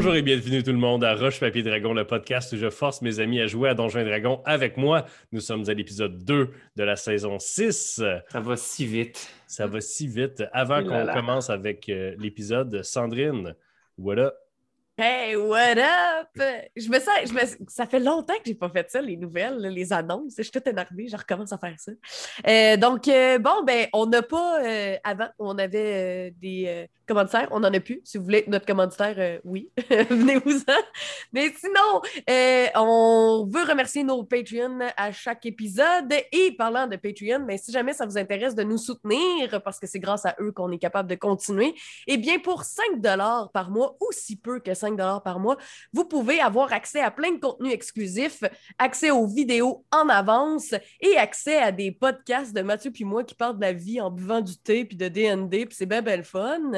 Bonjour et bienvenue tout le monde à Roche Papier Dragon, le podcast où je force mes amis à jouer à Donjons et Dragons avec moi. Nous sommes à l'épisode 2 de la saison 6. Ça va si vite. Ça va si vite. Avant qu'on commence avec euh, l'épisode, Sandrine, what up? Hey, what up? Je me sens, je me, ça fait longtemps que j'ai pas fait ça, les nouvelles, les annonces. Je suis toute énervée, je recommence à faire ça. Euh, donc, euh, bon, ben, on n'a pas, avant, on avait des commanditaire, on n'en a plus. Si vous voulez notre commanditaire, euh, oui, venez-vous-en. Mais sinon, euh, on veut remercier nos Patreons à chaque épisode. Et parlant de Patreon, mais si jamais ça vous intéresse de nous soutenir, parce que c'est grâce à eux qu'on est capable de continuer, eh bien, pour 5 par mois, ou si peu que 5 par mois, vous pouvez avoir accès à plein de contenus exclusifs, accès aux vidéos en avance et accès à des podcasts de Mathieu puis moi qui parlent de la vie en buvant du thé puis de DND, puis c'est bien belle fun.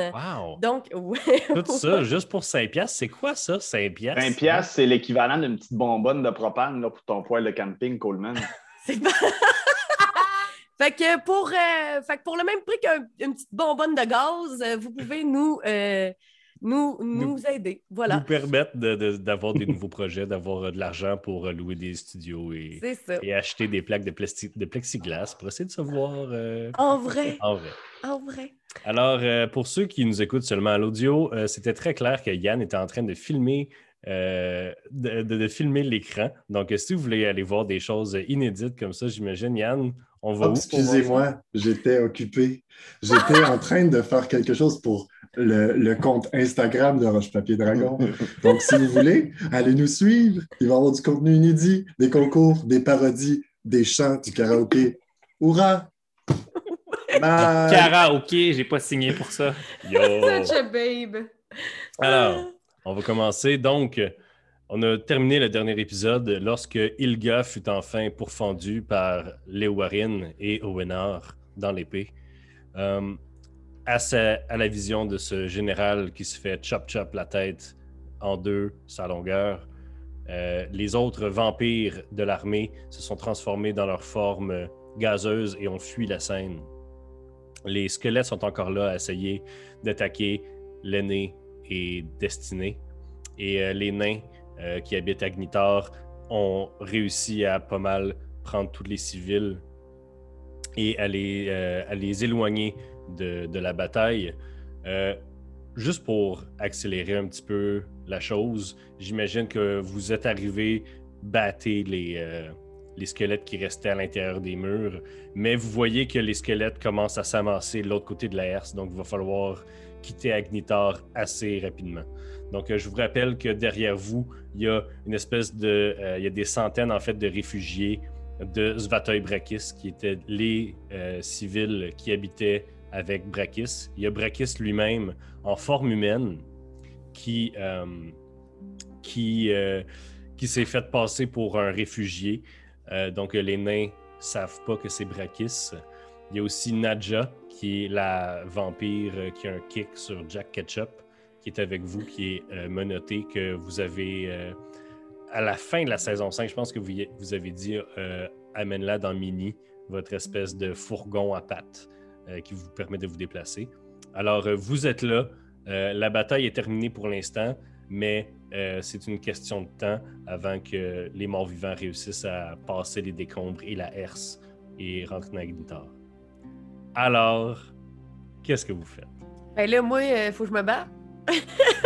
Donc, ouais. Tout ça, juste pour 5$, c'est quoi ça, 5$? 5$, c'est l'équivalent d'une petite bonbonne de propane là, pour ton poêle de camping, Coleman. c'est pas. Fait que, pour, euh, fait que pour le même prix qu'une petite bonbonne de gaz, euh, vous pouvez nous, euh, nous, nous, aider. Voilà. Nous permettre d'avoir des nouveaux projets, d'avoir de l'argent pour louer des studios et, et acheter des plaques de, de plexiglas pour essayer de se voir. en vrai. En vrai. En vrai. Alors, euh, pour ceux qui nous écoutent seulement à l'audio, euh, c'était très clair que Yann était en train de filmer, euh, de, filmer l'écran. Donc, si vous voulez aller voir des choses inédites comme ça, j'imagine, Yann, on va oh, Excusez-moi, j'étais occupé. J'étais en train de faire quelque chose pour le, compte Instagram de Roche Papier Dragon. Donc, si vous voulez, allez nous suivre. Il va y avoir du contenu inédit, des concours, des parodies, des chants, du karaoké. Hurrah! Karaoké, j'ai pas signé pour ça. Yo. Such a babe. Alors, on va commencer. Donc, on a terminé le dernier épisode lorsque Ilga fut enfin pourfendu par Léowarine et Owenar dans l'épée. Euh, à, à, la vision de ce général qui se fait chop-chop la tête en deux, sa longueur, euh, les autres vampires de l'armée se sont transformés dans leur forme gazeuse et ont fui la scène. Les squelettes sont encore là à essayer d'attaquer l'aîné et Destiné. Et euh, les nains euh, qui habitent Agnitar ont réussi à pas mal prendre tous les civils et à les, euh, les éloigner de, la bataille. juste pour accélérer un petit peu la chose, j'imagine que vous êtes arrivé battre les, les squelettes qui restaient à l'intérieur des murs. Mais vous voyez que les squelettes commencent à s'amasser de l'autre côté de la herse, donc il va falloir quitter Agnitar assez rapidement. Donc, euh, je vous rappelle que derrière vous, il y a une espèce de. Euh, il y a des centaines, en fait, de réfugiés de Svatoy Brakis, qui étaient les euh, civils qui habitaient avec Brakis. Il y a Brakis lui-même en forme humaine qui. qui qui s'est fait passer pour un réfugié euh, donc, les nains savent pas que c'est Brakis. Il y a aussi Nadja, qui est la vampire euh, qui a un kick sur Jack Ketchup, qui est avec vous, qui est euh, menotté, que vous avez à la fin de la saison 5, je pense que vous, vous avez dit amène-la dans Mini, votre espèce de fourgon à pattes qui vous permet de vous déplacer. Alors, vous êtes là. la bataille est terminée pour l'instant, mais euh, c'est une question de temps avant que les morts vivants réussissent à passer les décombres et la herse et rentrer dans Agnitar. Alors, qu'est-ce que vous faites? Ben là, moi, il euh, faut que je me batte.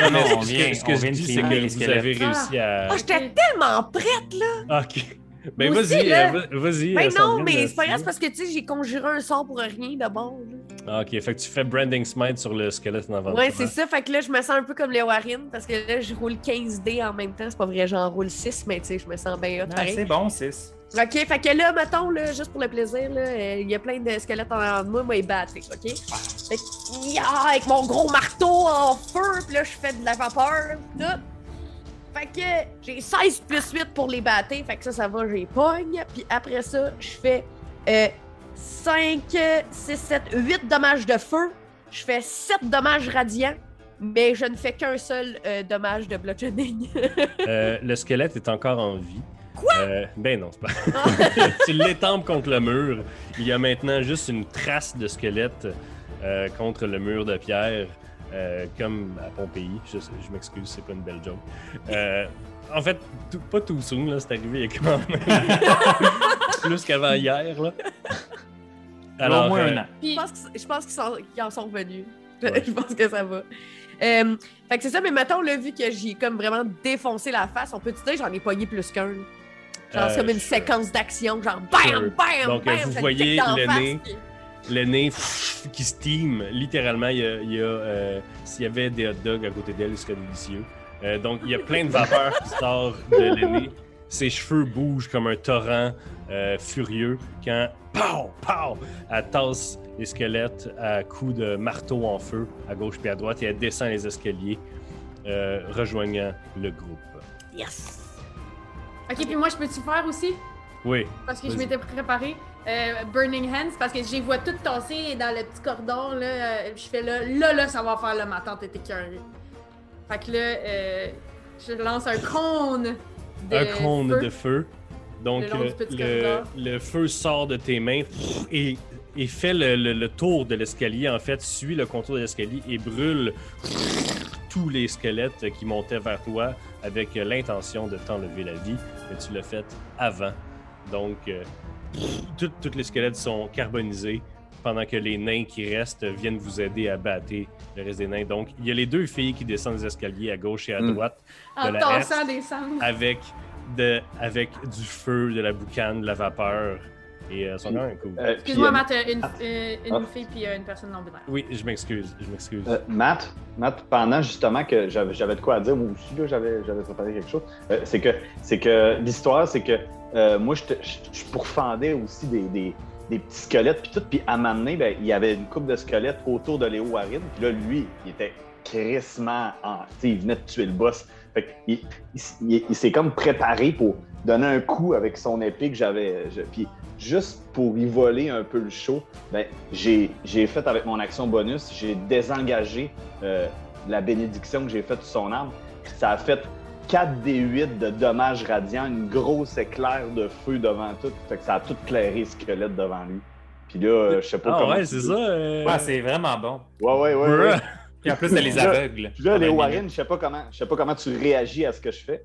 Non, non, ce que, je dis, c'est que vous avez réussi à. Ah, j'étais tellement prête, là! OK. Ben vas-y, euh, vas-y. Ben non, mais c'est pas grave parce que tu sais, j'ai conjuré un sort pour rien d'abord. Ah, ok, fait que tu fais Branding Smite sur le squelette en avant. Ouais, c'est ça. Fait que là, je me sens un peu comme les Warren parce que là, je roule 15 dés en même temps. C'est pas vrai, j'en roule 6, mais tu sais, je me sens bien hot. c'est bon, 6. Ok, fait que là, mettons, là, juste pour le plaisir, euh, il y a plein de squelettes en avant de moi, moi, ils battent, ok? Fait que, avec mon gros marteau en feu, puis là, je fais de la vapeur, là. Fait que j'ai 16 plus 8 pour les battre. Fait que ça, ça va, j'ai pogne. Puis après ça, je fais 5, 6, 7, 8 dommages de feu. Je fais 7 dommages radiants. Mais je ne fais qu'un seul euh, dommage de bludgeoning. euh, le squelette est encore en vie. Quoi? Euh, ben non, c'est pas. tu l'étampes contre le mur. Il y a maintenant juste une trace de squelette contre le mur de pierre. Euh, comme à Pompéi. Je, je m'excuse, c'est pas une belle joke. Euh, en fait, tout- pas tout soon, là, c'est arrivé il y a quand même plus qu'avant hier. Là. au moins euh, un an. Je Puis, pense que- je pense qu'ils en sont revenus. Ouais. je pense que ça va. Euh, fait que c'est ça, mais mettons, là, vu que j'ai comme vraiment défoncé la face, on peut-tu dire que j'en ai pogné plus qu'un? Genre, c'est Euh, comme une séquence d'action, genre bam, bam, Donc, euh, bam, vous te voyez le face, nez. puis- le nez pff, qui steam. Littéralement, il y a, il y a, euh, s'il y avait des hot dogs à côté d'elle, il serait délicieux. Euh, donc, il y a plein de vapeur qui sort de le nez. Ses cheveux bougent comme un torrent euh, furieux quand, pow, pow, elle tasse les squelettes à coups de marteau en feu à gauche puis à droite et elle descend les escaliers, euh, rejoignant le groupe. Yes! ok, puis moi, je peux-tu faire aussi? Oui, Parce que je m'étais préparé. Euh, Burning Hands, parce que je les vois toutes tasser dans le petit cordon, là. euh, je fais là, là, là, ça va faire là, ma tante était écœurée. Fait que là, euh, je lance un cône de un cône feu. de feu. Donc, Le le, le feu sort de tes mains et, et fait le, le- tour de l'escalier. En fait, suit le contour de l'escalier et brûle tous les squelettes qui montaient vers toi avec l'intention de t'enlever la vie. Mais tu l'as fait avant. Donc, tous les squelettes sont carbonisés pendant que les nains qui restent viennent vous aider à battre le reste des nains. Donc, il y a les deux filles qui descendent les escaliers à gauche et à Mm. droite En la des avec, de, avec du feu, de la boucane, de la vapeur. Et euh, sont quand même cool. Euh, Excuse-moi, Matt, euh, une, ah. euh, une Ah. fille puis euh, une personne non binaire. Oui, je m'excuse, je m'excuse. Euh, Matt, Matt, pendant justement que j'avais j'avais de quoi à dire, moi aussi, là, j'avais j'avais préparé quelque chose, euh, c'est que, c'est que l'histoire, c'est que euh, moi, je te- je je pourfendais aussi des, des, des petits squelettes, puis tout, puis à m'amener, ben, il y avait une coupe de squelettes autour de Léo Warren, puis là, lui, il était crissement en. Tu sais, il venait de tuer le boss. Fait que il, il, il- il s'est comme préparé pour donner un coup avec son épée que j'avais. je- Puis juste pour y voler un peu le show, ben, j'ai j'ai fait avec mon action bonus, j'ai désengagé euh, la bénédiction que j'ai faite sur son arme. Ça a fait 4 des 8 de dommages radiants, une grosse éclair de feu devant tout. Fait que ça a tout clairé le squelette devant lui. Puis là, euh, je sais pas ah comment. ouais, c'est ça. euh, Ouais, c'est vraiment bon. Ouais, ouais, ouais. ouais. Puis en plus, elle les aveugle. Là, les Warren, minute. je sais pas comment, je sais pas comment tu réagis à ce que je fais.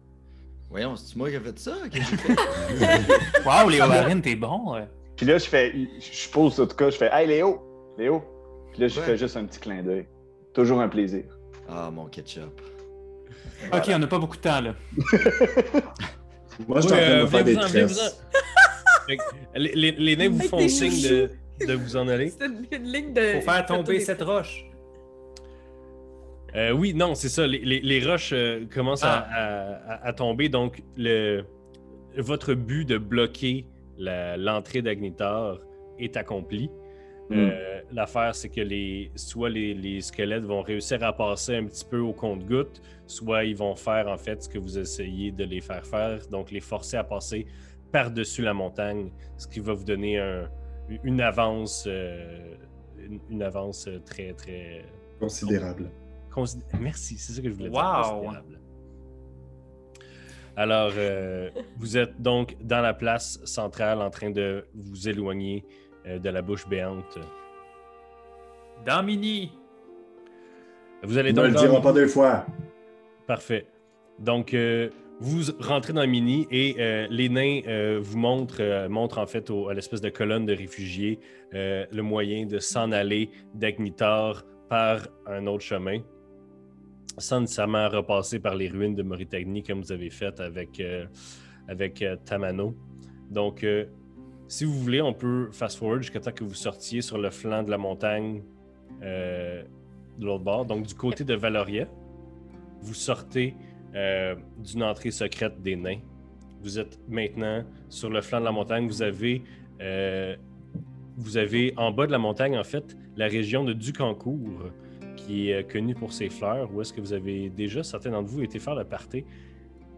Voyons, c'est moi qui ai fait ça? Fait? Wow, les Warren, t'es bon. ouais. Puis là, je fais, je pose en tout cas, je fais, hey Léo, Léo. Puis là, je Ouais. fais juste un petit clin d'œil. Toujours un plaisir. Ah, mon ketchup. Ok, on n'a pas beaucoup de temps là. Moi, je suis en Ouais, train de euh, faire des tresses. Les, les- les nains vous font signe de, de vous en aller. C'est une, ligne de. Faut faire tomber cette roche. Euh, oui, non, c'est ça. Les, les- les roches euh, commencent à- Ah. à, à- à tomber. Donc, le, votre but de bloquer l'entrée d'Agnitar est accompli. Euh, L'affaire, c'est que les, soit les, les squelettes vont réussir à passer un petit peu au compte-goutte, soit ils vont faire en fait ce que vous essayez de les faire faire, donc les forcer à passer par-dessus la montagne, ce qui va vous donner un- une avance, euh, une, une avance très, très Considérable. Consid- Merci, c'est ça que je voulais dire. Wow. Alors, euh, vous êtes donc dans la place centrale en train de vous éloigner euh, de la bouche béante. Dans Mini. Vous allez On ne donc le dans- dira pas deux fois. Parfait. Donc, euh, vous rentrez dans Mini et euh, les nains euh, vous montrent, euh, montrent en fait au- à l'espèce de colonne de réfugiés euh, le moyen de s'en aller d'Agnitar par un autre chemin, sans nécessairement repasser par les ruines de Mauritanie comme vous avez fait avec, euh, avec euh, Tamano. Donc, euh, si vous voulez, on peut fast-forward jusqu'à temps que vous sortiez sur le flanc de la montagne de l'autre bord, donc du côté de Valoria vous sortez d'une entrée secrète des nains. Vous êtes maintenant sur le flanc de la montagne. Vous avez, vous avez en bas de la montagne, en fait, la région de Ducancourt, qui est euh, connue pour ses fleurs. Où est-ce que vous avez déjà, certains d'entre vous, été faire le party?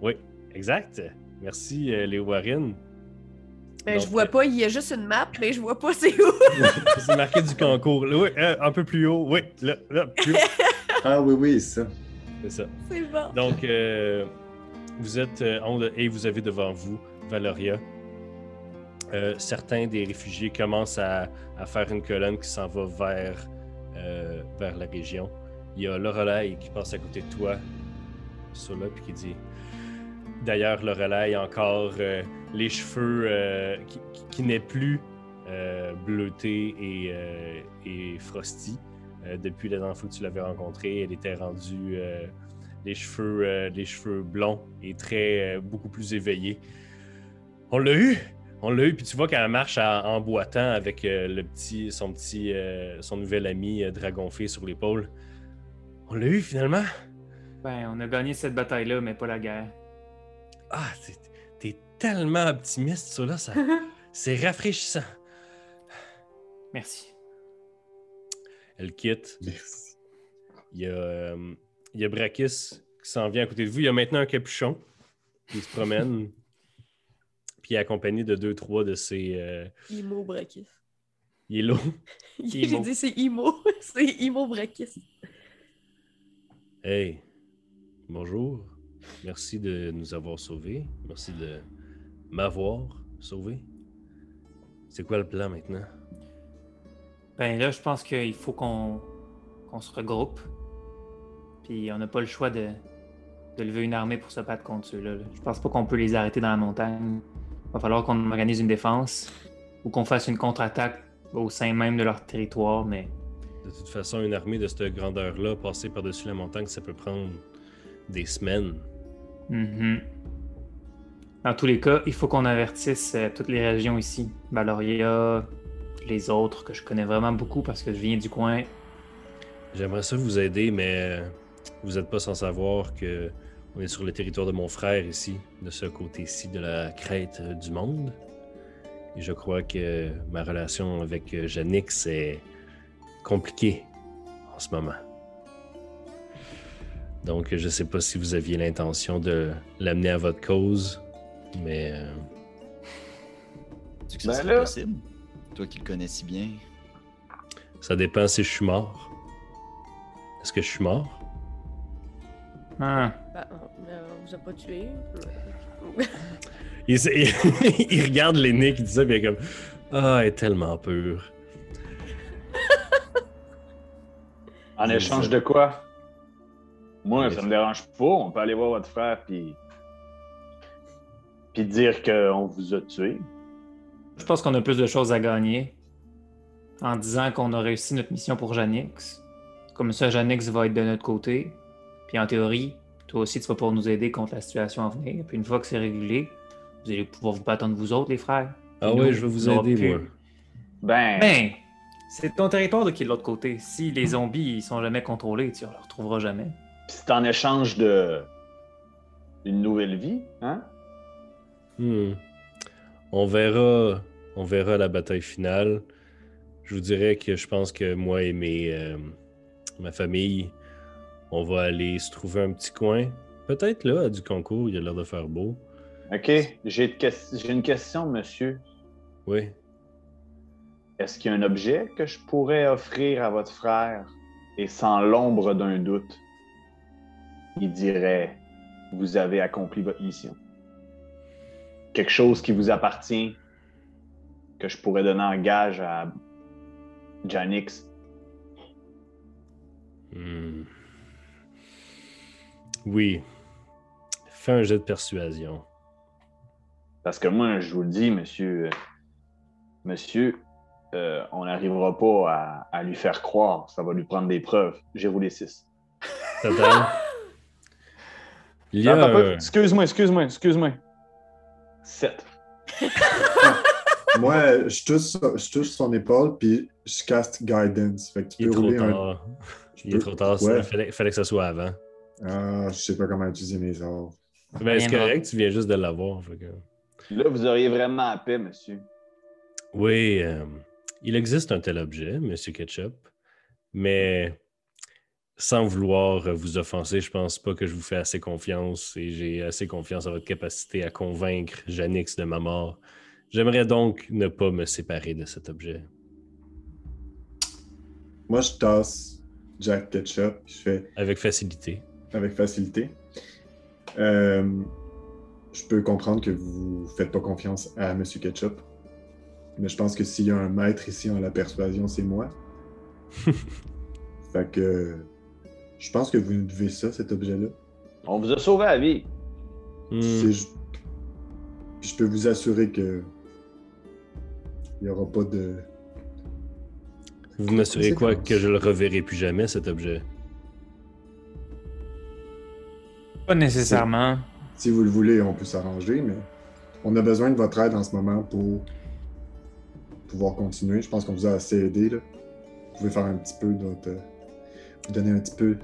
Oui, exact. Merci, euh, Léo Warren. Ben, je vois euh, pas, il y a juste une map, mais je vois pas c'est où. C'est marqué Ducancourt. Oui, euh, un peu plus haut. Oui, là, là, plus haut. Ah oui, oui, ça. C'est ça. c'est bon. Donc, euh, vous êtes euh, et vous avez devant vous Valoria. Euh, certains des réfugiés commencent à, à faire une colonne qui s'en va vers, euh, vers la région. il y a Lorelai qui passe à côté de toi, sur là, puis qui dit D'ailleurs, Lorelai encore euh, les cheveux euh, qui, n'est plus bleutés et, et frosty. Depuis la dernière fois que tu l'avais rencontrée, elle était rendue les, cheveux, les cheveux blonds et très beaucoup plus éveillés. On l'a eu! On l'a eu, puis tu vois qu'elle marche en, en boitant avec euh, le petit, son petit, euh, son nouvel ami euh, Dragonfée sur l'épaule. On l'a eu finalement! Ben, on a gagné cette bataille-là, mais pas la guerre. Ah, t'es- tellement optimiste, ça là, ça, c'est rafraîchissant. Merci. Elle quitte. Merci. Il y a, euh, il y a Brakis qui s'en vient à côté de vous. Il y a maintenant un capuchon qui se promène. Est accompagné de deux, trois de ses. euh, Imo Brakis. il est lourd. J'ai dit c'est Imo. c'est Imo Brakis. Hey, bonjour. Merci de nous avoir sauvés. Merci de m'avoir sauvé. C'est quoi le plan maintenant? Ben là, je pense qu'il faut qu'on qu'on se regroupe. Puis on n'a pas le choix de, de lever une armée pour se battre contre ceux-là. là. Je pense pas qu'on peut les arrêter dans la montagne. Va falloir qu'on organise une défense ou qu'on fasse une contre-attaque au sein même de leur territoire, mais De toute façon, une armée de cette grandeur-là, passer par-dessus la montagne, ça peut prendre des semaines. Mhm. Dans tous les cas, il faut qu'on avertisse euh, toutes les régions ici. Valoria, les autres que je connais vraiment beaucoup parce que je viens du coin. J'aimerais ça vous aider, mais vous n'êtes pas sans savoir que on est sur le territoire de mon frère ici, de ce côté-ci de la crête euh, du monde. Et je crois que ma relation avec euh, Janix est compliquée en ce moment. Donc, je sais pas si vous aviez l'intention de l'amener à votre cause, mais euh, Tu que ça Ben serait là- possible? Toi qui le connais si bien. ça dépend si je suis mort. Est-ce que je suis mort? Ah, Ben, euh, vous a pas tué. Il, regarde l'aîné qui dit ça, puis il est comme Ah, elle est tellement pure. En échange ça. de quoi? Moi, ça. me dérange pas. On peut aller voir votre frère puis. Puis dire qu'on vous a tué. je pense qu'on a plus de choses à gagner en disant qu'on a réussi notre mission pour Janix. Comme ça, Janix va être de notre côté. Puis en théorie, toi aussi, tu vas pouvoir nous aider contre la situation à venir. Puis une fois que c'est réglé, vous allez pouvoir vous battre entre vous autres, les frères. Ah nous, je vais vous aider, pu- moi. Ben. Ben, c'est ton territoire de qui est de l'autre côté. Si les zombies ils sont jamais contrôlés, tu ne les retrouveras jamais. Puis c'est en échange de. Une nouvelle vie, hein? Hmm. On verra, on verra la bataille finale. Je vous dirais que je pense que moi et mes, euh, ma famille, on va aller se trouver un petit coin. Peut-être là, à du concours, il a l'air de faire beau. OK. J'ai une question, monsieur. Oui. Est-ce qu'il y a un objet que je pourrais offrir à votre frère? Et sans l'ombre d'un doute, il dirait Vous avez accompli votre mission. Quelque chose qui vous appartient que je pourrais donner en gage à Janix. Hmm. Oui. Fais un jet de persuasion. Parce que moi, je vous le dis, monsieur, monsieur, euh, on n'arrivera pas à, à lui faire croire. Ça va lui prendre des preuves. J'ai roulé 6. Total. Il y a un- Excuse-moi, excuse-moi, excuse-moi. 7. Moi, je touche, je touche son épaule, puis je caste Guidance. Fait que tu Il est peux trop rouler un. tard. je Il est peux- trop tard. Ouais. Il fallait, fallait que ça soit avant. Ah, je sais pas comment utiliser mes ordres. Ben, c'est correct, tu viens juste de l'avoir. que- Là, vous auriez vraiment la paix, monsieur. Oui, euh, il existe un tel objet, Monsieur Ketchup, mais sans vouloir vous offenser, je pense pas que je vous fais assez confiance et j'ai assez confiance en votre capacité à convaincre Janix de ma mort. J'aimerais donc ne pas me séparer de cet objet. Moi, je tasse Jack Ketchup, je fais Avec facilité. Avec facilité. Euh, je peux comprendre que vous faites pas confiance à Monsieur Ketchup. Mais je pense que s'il y a un maître ici en la persuasion, c'est moi. fait que Je pense que vous nous devez ça, cet objet-là. On vous a sauvé la vie. Hmm. Je peux vous assurer que il n'y aura pas de. Vous m'assurez quoi? Que je le reverrai plus jamais, cet objet? Pas nécessairement. Si vous le voulez, on peut s'arranger, mais on a besoin de votre aide en ce moment pour pouvoir continuer. Je pense qu'on vous a assez aidé. Là. Vous pouvez faire un petit peu d'autre. euh, Vous donner un petit peu.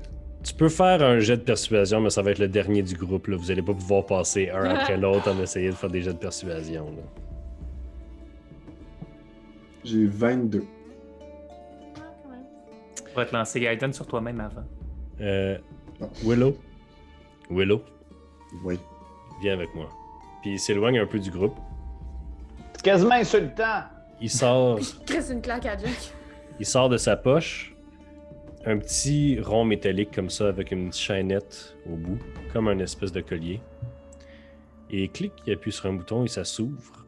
Tu peux faire un jet de persuasion, mais ça va être le dernier du groupe. Là. Vous n'allez pas pouvoir passer un après l'autre en essayant de faire des jets de persuasion. là. J'ai 22. On va te lancer Gaëtan sur toi-même avant. Euh. Willow? Willow, Oui. viens avec moi. Puis il s'éloigne un peu du groupe. C'est quasiment insultant. Il sort, une claque à Jack. il sort de sa poche un petit rond métallique comme ça avec une petite chaînette au bout, comme un espèce de collier. Et clic, il appuie sur un bouton et ça s'ouvre.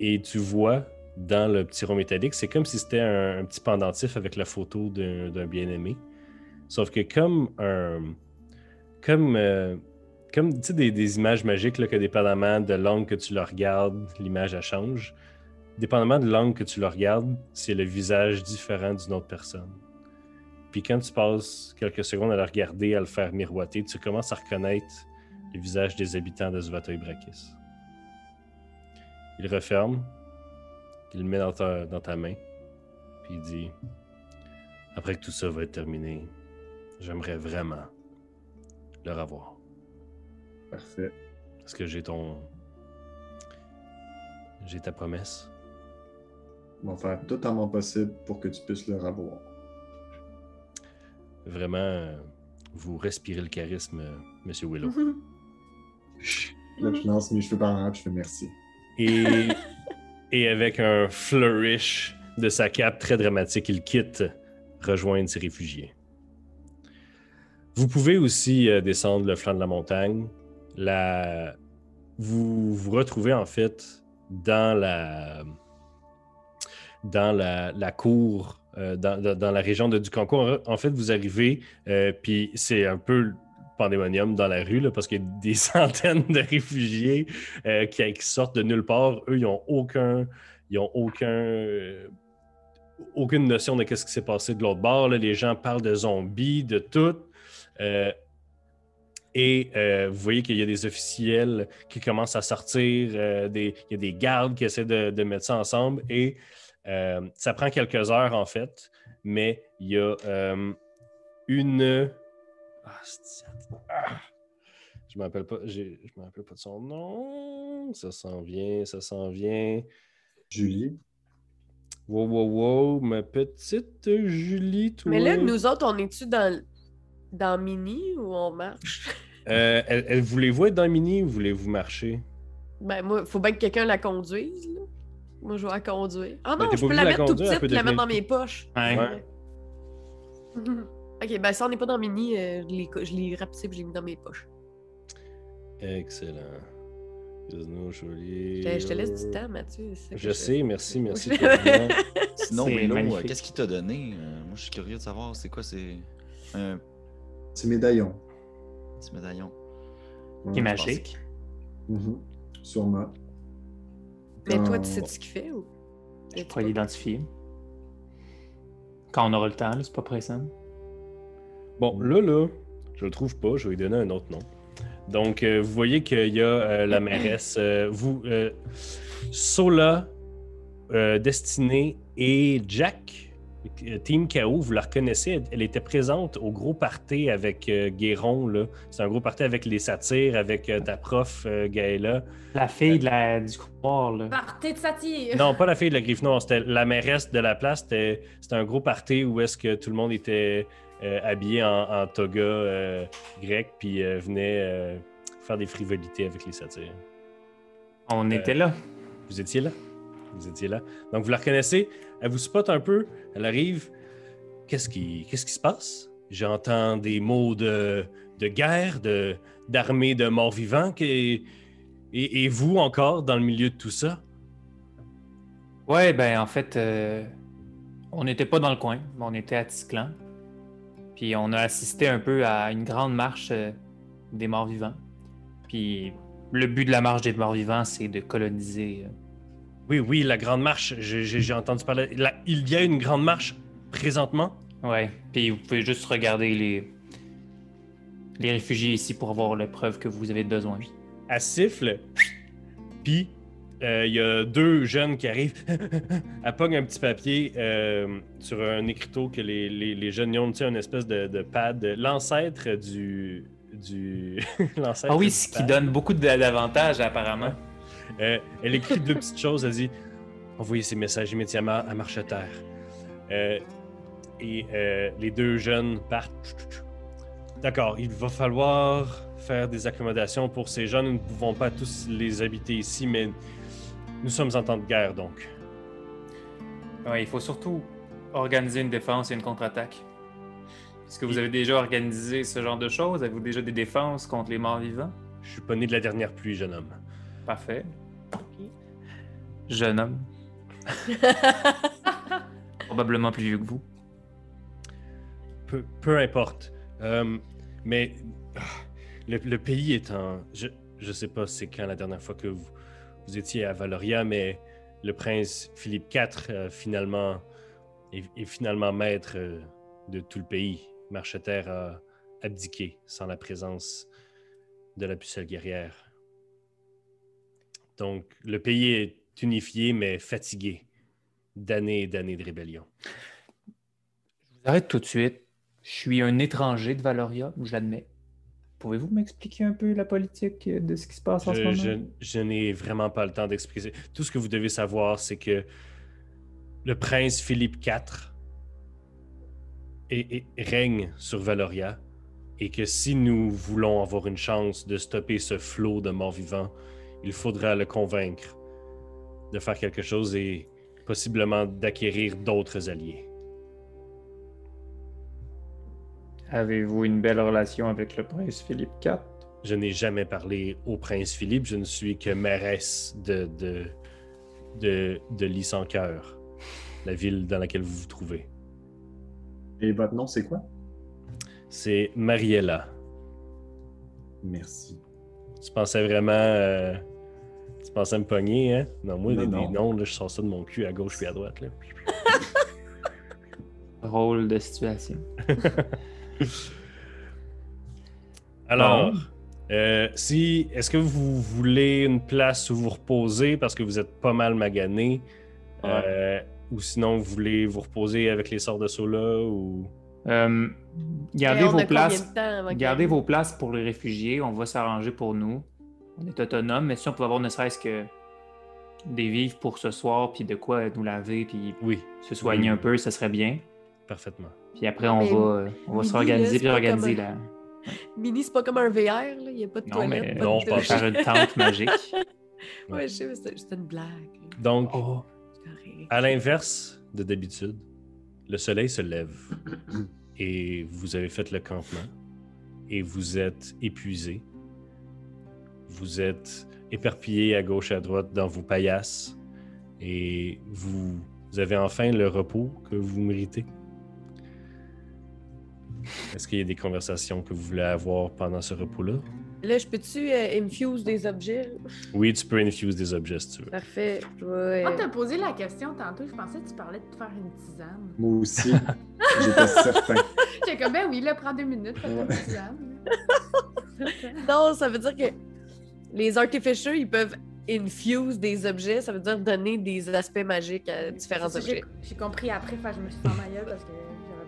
Et tu vois dans le petit rond métallique, c'est comme si c'était un, un petit pendentif avec la photo d'un d'un bien-aimé. Sauf que comme un. Comme. euh, comme des images magiques, là, que dépendamment de l'angle que tu le regardes, l'image elle change. Dépendamment de l'angle que tu le regardes, c'est le visage différent d'une autre personne. Puis quand tu passes quelques secondes à le regarder, à le faire miroiter, tu commences à reconnaître le visage des habitants de Zvatoy Brakis. Il referme, il le met dans ta, dans ta main, puis il dit Après que tout ça va être terminé, j'aimerais vraiment le revoir. Parfait. Est-ce que j'ai ton. J'ai ta promesse? On va faire tout en mon possible pour que tu puisses le revoir. Vraiment, vous respirez le charisme, Monsieur Willow. Là, je lance mes cheveux par en je fais merci. Et, et avec un flourish de sa cape très dramatique, il quitte rejoindre ses réfugiés. Vous pouvez aussi euh, descendre le flanc de la montagne. Vous vous retrouvez en fait dans la, dans la, la cour, euh, dans, dans- la région de Ducancourt. En fait, vous arrivez, euh, puis c'est un peu pandémonium dans la rue, parce qu'il y a des centaines de réfugiés qui, sortent de nulle part. Eux, ils n'ont aucun, ils ont aucun, aucune notion de ce qui s'est passé de l'autre bord. Les gens parlent de zombies, de tout. Euh, et euh, vous voyez qu'il y a des officiels qui commencent à sortir, euh, des- il y a des gardes qui essaient de, de mettre ça ensemble. Et euh, ça prend quelques heures, en fait, mais il y a euh, une... Ah, c'est- ah. Je me rappelle pas, je me rappelle pas de son nom. Ça s'en vient, ça s'en vient. Julie, Wow, wow, wow, ma petite Julie, toi. Mais là, nous autres, on est-tu dans, dans Mini ou on marche? Euh, elle, elle- voulez-vous être dans Mini ou voulez-vous marcher? Ben, moi, faut bien que quelqu'un la conduise, là. Moi, je vais la conduire. Ah Ben, non, t'es je peux la mettre tout petite et la mettre dans mes poches. Ouais. Ouais. ok, ben, si on n'est pas dans Mini, euh, je l'ai- je l'ai rapetissé et je l'ai mis dans mes poches. Excellent. Je te- je te laisse du temps, Mathieu. ça Je sais, merci, merci. Claudia. Sinon, euh, magnifique. qu'est-ce qu'il t'a donné? Euh, moi, je suis curieux de savoir, c'est quoi, c'est un c'est médaillon. petit médaillon. Ouais, Qui est magique. pense. Mhm. Sûrement. Mais toi, Quand- tu sais ce qu'il fait ou? Je pourrais l'identifier. Quand on aura le temps, c'est pas pressant. Bon, là, là, je le trouve pas, je vais lui donner un autre nom. Donc, euh, vous voyez qu'il y a euh, la mairesse, euh, vous, euh, Sola, euh, Destinée et Jack, euh, Team KO, vous la reconnaissez, elle, était présente au gros party avec euh, Guéron. C'est un gros party avec les satires, avec euh, ta prof euh, Gaëla. La fille de la, du couloir, là. De satire. Non, pas la fille de la griffe noire, c'était la mairesse de la place. C'était un gros party où est-ce que tout le monde était euh, habillé en, en toga euh, grec, puis euh, venait euh, faire des frivolités avec les satires. On était là. Vous étiez là? Vous étiez là. Donc, vous la reconnaissez. Elle vous spot un peu. Elle arrive. Qu'est-ce qui, qu'est-ce qui se passe? J'entends des mots de, de guerre, de, d'armée de morts vivants. Et, vous encore dans le milieu de tout ça? Ouais, ben en fait, euh, on n'était pas dans le coin, on était à Tisclan. Puis on a assisté un peu à une grande marche euh, des morts vivants. Puis le but de la marche des morts vivants, c'est de coloniser. euh, Oui, oui, la grande marche. J'ai- entendu parler. La- il y a une grande marche présentement? Ouais, puis vous pouvez juste regarder les, les réfugiés ici pour avoir la preuve que vous avez besoin. Elle siffle. Puis, euh, il y a deux jeunes qui arrivent. Elle pogne un petit papier euh, sur un écriteau que les, les, les jeunes y ont, tu sais, une espèce de, de pad. L'ancêtre du. du l'ancêtre Ah oui, ce qui donne beaucoup d'avantages apparemment. Euh, elle écrit deux petites choses. Elle dit Envoyez ces messages immédiatement à Marcheterre. Euh, et euh, les deux jeunes partent. D'accord, il va falloir faire des accommodations pour ces jeunes. Nous ne pouvons pas tous les habiter ici, mais nous sommes en temps de guerre donc. Ouais, il faut surtout organiser une défense et une contre-attaque. Est-ce que vous avez déjà organisé ce genre de choses? Avez-vous déjà des défenses contre les morts vivants? Je suis pas né de la dernière pluie, jeune homme. Parfait. Jeune homme. Probablement plus vieux que vous. Peu, peu importe. Euh, mais le, le pays est en. Je, je sais pas c'est quand la dernière fois que vous, vous étiez à Valoria, mais le prince Philippe IV euh, finalement est, est finalement maître euh, de tout le pays. Marcheterre a abdiqué sans la présence de la pucelle guerrière. Donc le pays est unifié mais fatigué d'années et d'années de rébellion. Je vous arrête tout de suite. Je suis un étranger de Valoria, je l'admets. Pouvez-vous m'expliquer un peu la politique de ce qui se passe en ce Je, moment? je- je n'ai vraiment pas le temps d'expliquer. Tout ce que vous devez savoir, c'est que le prince Philippe IV est- est- règne sur Valoria et que si nous voulons avoir une chance de stopper ce flot de morts vivants, il faudra le convaincre de faire quelque chose et possiblement d'acquérir d'autres alliés. Avez-vous une belle relation avec le prince Philippe IV? Je n'ai jamais parlé au prince Philippe, je ne suis que mairesse de, de, de, de Lysancoeur, la ville dans laquelle vous vous trouvez. Et votre nom, c'est quoi? C'est Mariella. Merci. Tu pensais vraiment. euh, tu pensais me pogner, hein? Non, moi, Non, des, noms, là, je sors ça de mon cul à gauche puis à droite. Là. Rôle de situation. Alors, euh, si. Est-ce que vous voulez une place où vous reposez parce que vous êtes pas mal magané? Euh, ou sinon, vous voulez vous reposer avec les sorts de Sola ou. Euh, gardez on vos places. Gardez vos places pour les réfugiés. On va s'arranger pour nous. On est autonome, mais si on peut avoir ne serait-ce que des vivres pour ce soir, puis de quoi nous laver, puis Oui, se soigner Oui. un peu, ça serait bien. parfaitement. Puis après, on Mais va, on va là, c'est puis organiser la. Mini, c'est pas comme un VR, là. Il n'y a pas de Non, toilette. mais pas non, de pense douche. Faire une tente magique. Ouais, je sais, c'est c'est une blague. Donc, Oh. À l'inverse de d'habitude, le soleil se lève et vous avez fait le campement et vous êtes épuisé. Vous êtes éparpillé à gauche et à droite dans vos paillasses et vous avez enfin le repos que vous méritez. Est-ce qu'il y a des conversations que vous voulez avoir pendant ce repos-là? Là, je peux-tu euh, infuse des objets? Oui, tu peux infuse des objets si tu veux. Parfait. Moi, euh, t'as posé la question tantôt, je pensais que tu parlais de te faire une tisane. Moi aussi, j'étais certain. J'étais comme, ben oui, là, prends deux minutes, fais une tisane. Non, ça veut dire que les artificers, ils peuvent infuse des objets. Ça veut dire donner des aspects magiques à différents j'ai- objets. J'ai compris après, que je me suis fait ma parce que